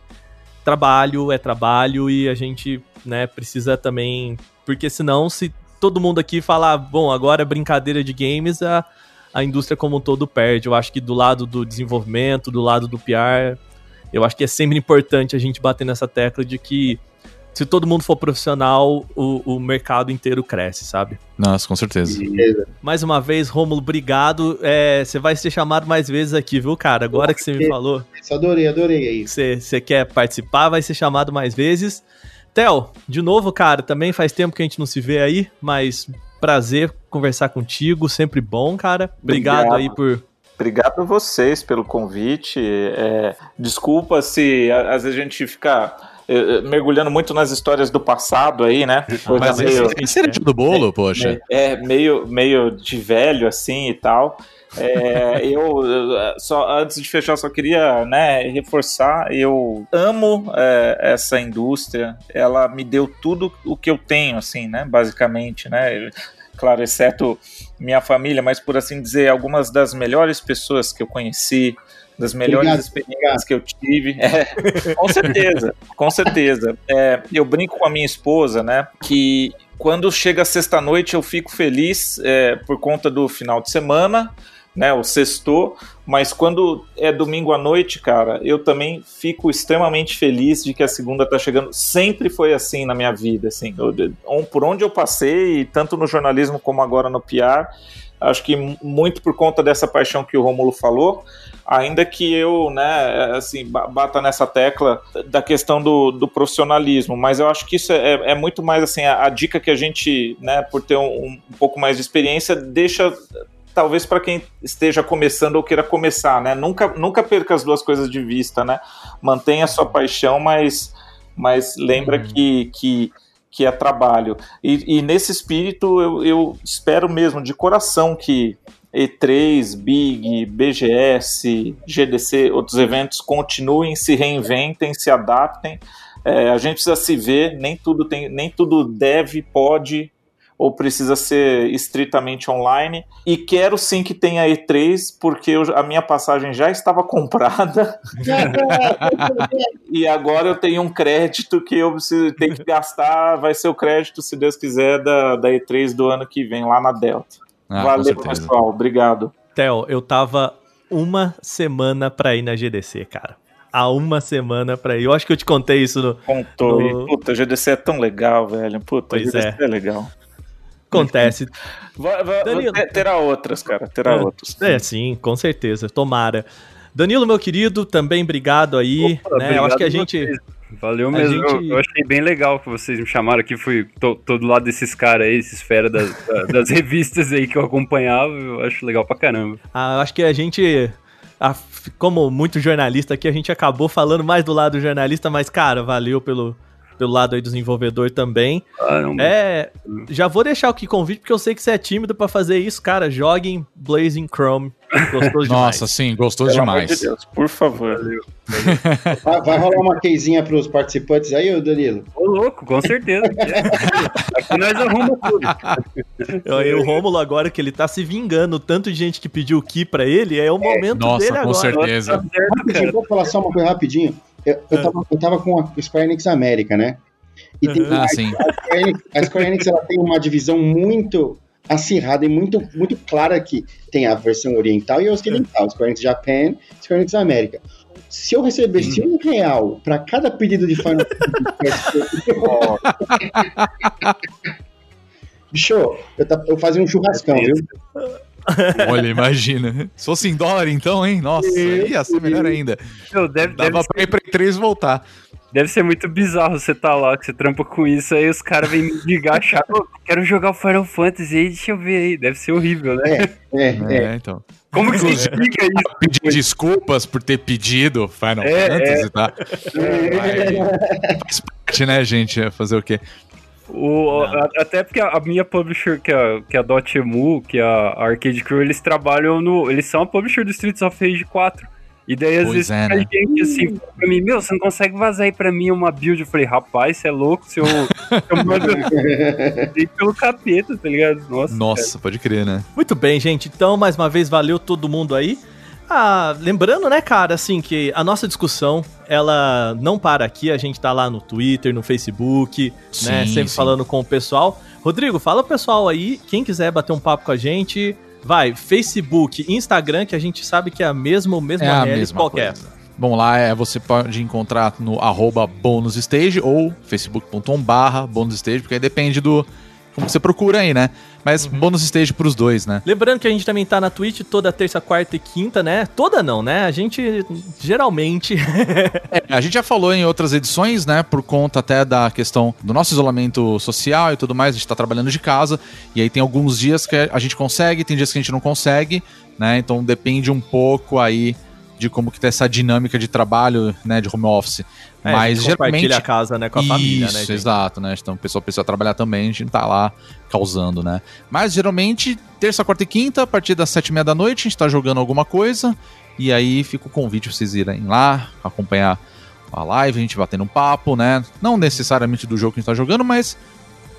trabalho é trabalho e a gente, né, precisa também. Porque senão, se todo mundo aqui falar, bom, agora é brincadeira de games, a, a indústria como um todo perde. Eu acho que do lado do desenvolvimento, do lado do PR, eu acho que é sempre importante a gente bater nessa tecla de que se todo mundo for profissional, o, o mercado inteiro cresce, sabe? Nossa, com certeza. Mais uma vez, Rômulo, obrigado. É, Você vai ser chamado mais vezes aqui, viu, cara? Agora que você me falou adorei, adorei aí. você, quer participar, vai ser chamado mais vezes. Theo, de novo, cara, também faz tempo que a gente não se vê aí, mas prazer conversar contigo, sempre bom, cara. Obrigado, Obrigado. aí por. Obrigado a vocês pelo convite. É, desculpa se às vezes a gente fica é, é, mergulhando muito nas histórias do passado aí, né? Coisa Mas meio- esse é cereja do bolo, poxa. É, meio, meio de velho, assim, e tal. É, eu, eu, só antes de fechar, só queria né, reforçar, eu amo é, essa indústria, ela me deu tudo o que eu tenho, assim, né, basicamente, né, claro, exceto minha família, mas por assim dizer, algumas das melhores pessoas que eu conheci, das melhores Obrigado, experiências que eu tive. É, com certeza, com certeza. É, eu brinco com a minha esposa, né? Que quando chega sexta-noite eu fico feliz é, por conta do final de semana, né? O sextou, mas quando é domingo à noite, cara, eu também fico extremamente feliz de que a segunda tá chegando. Sempre foi assim na minha vida, assim. Eu, por onde eu passei, tanto no jornalismo como agora no PR, acho que muito por conta dessa paixão que o Rômulo falou, ainda que eu, né, assim, bata nessa tecla da questão do, do profissionalismo, mas eu acho que isso é, é muito mais, assim, a, a, dica que a gente, né, por ter um, um pouco mais de experiência, deixa talvez para quem esteja começando ou queira começar, né, nunca, nunca perca as duas coisas de vista, né, mantenha a sua paixão, mas, mas lembra uhum. que, que que é trabalho. E, e nesse espírito, eu, eu, espero mesmo, de coração, que E3, Big, BGS, GDC, outros eventos continuem, se reinventem, se adaptem. É, a gente precisa se ver, nem tudo tem, nem tudo deve, pode ou precisa ser estritamente online. E quero sim que tenha E3, porque eu, a minha passagem já estava comprada. e agora eu tenho um crédito que eu preciso, tenho que gastar. Vai ser o crédito, se Deus quiser, da, da E3 do ano que vem, lá na Delta. Ah, Valeu, pessoal. Obrigado. Theo, eu tava uma semana pra ir na GDC, cara há uma semana pra ir. Eu acho que eu te contei isso no. Contou. No... Puta, a GDC é tão legal, velho. Puta, pois a GDC é. é legal. Acontece. Danilo... Terá outras, cara. Terá é, outras. É, sim, com certeza. Tomara. Danilo, meu querido, também obrigado aí. Opa, né? Obrigado Eu acho que a gente. Valeu mesmo. Gente... Eu, eu, achei bem legal que vocês me chamaram aqui. Fui tô, tô do lado desses caras aí, esses fera das, das revistas aí que eu acompanhava. Eu acho legal pra caramba. Ah, eu acho que a gente como muito jornalista aqui, a gente acabou falando mais do lado do jornalista, mas, cara, valeu pelo, pelo lado aí do desenvolvedor também. Caramba. É, já vou deixar aqui convite porque eu sei que você é tímido para fazer isso, cara. Joguem Blazing Chrome. Gostoso demais. Nossa, sim, gostoso Pelo demais. De Deus, por favor. Vai, vai rolar uma casinha para os participantes aí, Danilo? Ô, louco, com certeza. Aqui nós arrumamos tudo. E o Rômulo agora que ele tá se vingando, tanto de gente que pediu o Ki pra ele, é o é. momento Nossa, dele agora. com certeza. Nossa, rapidinho, vou falar só uma coisa rapidinho. Eu, eu, ah. tava, eu tava com a Square Enix América, né? E tem, ah, a, sim. A, Square Enix, a Square Enix ela tem uma divisão muito acirrada e muito, muito clara que tem a versão oriental e a ocidental, Square Enix Japan, Square Enix América. Se eu recebesse hum. um real para cada pedido de Final Fantasy, bicho, eu, eu fazia um churrascão, viu? Olha, imagina. Se fosse em dólar, então, hein? Nossa, ia ser melhor ainda. Meu, deve, Dava deve pra ser... ir pra E3 voltar. Deve ser muito bizarro você tá lá, que você trampa com isso, aí os caras vêm me ligar, achar, quero jogar o Final Fantasy aí, deixa eu ver aí. Deve ser horrível, né? É, é, é. é então. Como que você explica isso? Pedir desculpas por ter pedido Final é, Fantasy, é. tá? É, faz parte, né, gente? Fazer o quê? O, a, até porque a, minha publisher, que é, que é a Dotemu, que é a Arcade Crew, eles trabalham no. Eles são a publisher do Streets of Rage 4. E daí, às pois vezes, é, né? gente assim, pra mim, meu, você não consegue vazar aí pra mim uma build? Eu falei, rapaz, você é louco, se eu, eu mando pelo capeta, tá ligado? Nossa, Nossa pode crer, né? Muito bem, gente. Então, mais uma vez, valeu todo mundo aí. Ah, lembrando, né, cara, assim, que a nossa discussão, ela não para aqui, a gente tá lá no Twitter, no Facebook, né, sim, né, sempre sim. falando com o pessoal. Rodrigo, fala pro pessoal aí, quem quiser bater um papo com a gente, vai, Facebook, Instagram, que a gente sabe que é a mesma, mesma é a mesma qualquer. Coisa. Bom, lá é, você pode encontrar no arroba bonusstage ou facebook.com barra bonusstage, porque aí depende do, como você procura aí, né? Mas uhum. bônus stage pros dois, né? Lembrando que a gente também tá na Twitch toda terça, quarta e quinta, né? Toda não, né? A gente geralmente. é, a gente já falou em outras edições, né? Por conta até da questão do nosso isolamento social e tudo mais. A gente tá trabalhando de casa. E aí tem alguns dias que a gente consegue, tem dias que a gente não consegue, né? Então depende um pouco aí de como que tá essa dinâmica de trabalho, né, de home office. É, Mas geralmente a casa, né, com a Isso, família, né? Gente? exato, né? Então o pessoal precisa trabalhar também, a gente não tá lá causando, né? Mas geralmente terça, quarta e quinta, a partir das sete e meia da noite, a gente tá jogando alguma coisa e aí fica o convite pra vocês irem lá acompanhar a live, a gente batendo um papo, né? Não necessariamente do jogo que a gente tá jogando, mas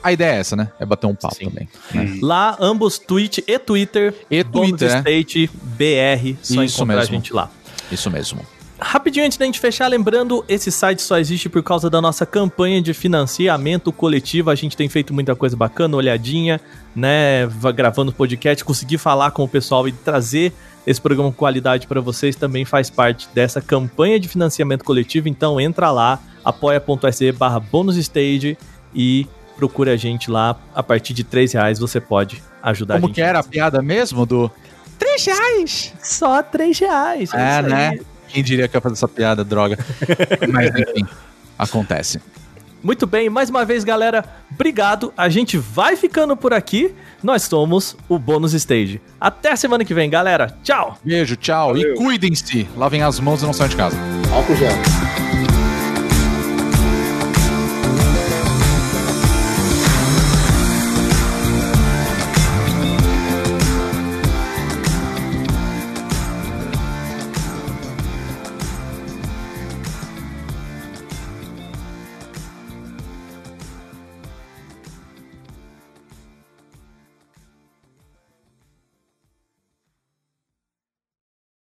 a ideia é essa, né? É bater um papo Sim. também. Né? Lá, ambos Twitch e Twitter. E Twitter. É. State BR. Só Isso encontrar mesmo. a gente lá. Isso mesmo. Rapidinho antes da gente fechar, lembrando, esse site só existe por causa da nossa campanha de financiamento coletivo. A gente tem feito muita coisa bacana, olhadinha, né? Gravando podcast, conseguir falar com o pessoal e trazer esse programa com qualidade para vocês também faz parte dessa campanha de financiamento coletivo. Então entra lá, apoia.se barra bonusstage e procura a gente lá. A partir de 3 reais você pode ajudar a Como gente. que era a piada mesmo do... Três reais! Só 3 reais. É, isso né? Quem diria que ia fazer essa piada, droga. Mas enfim, acontece. Muito bem, mais uma vez, galera, obrigado. A gente vai ficando por aqui. Nós somos o Bônus Stage. Até semana que vem, galera. Tchau! Beijo, tchau. E cuidem-se. Lavem as mãos e não saiam de casa. Álcool gel.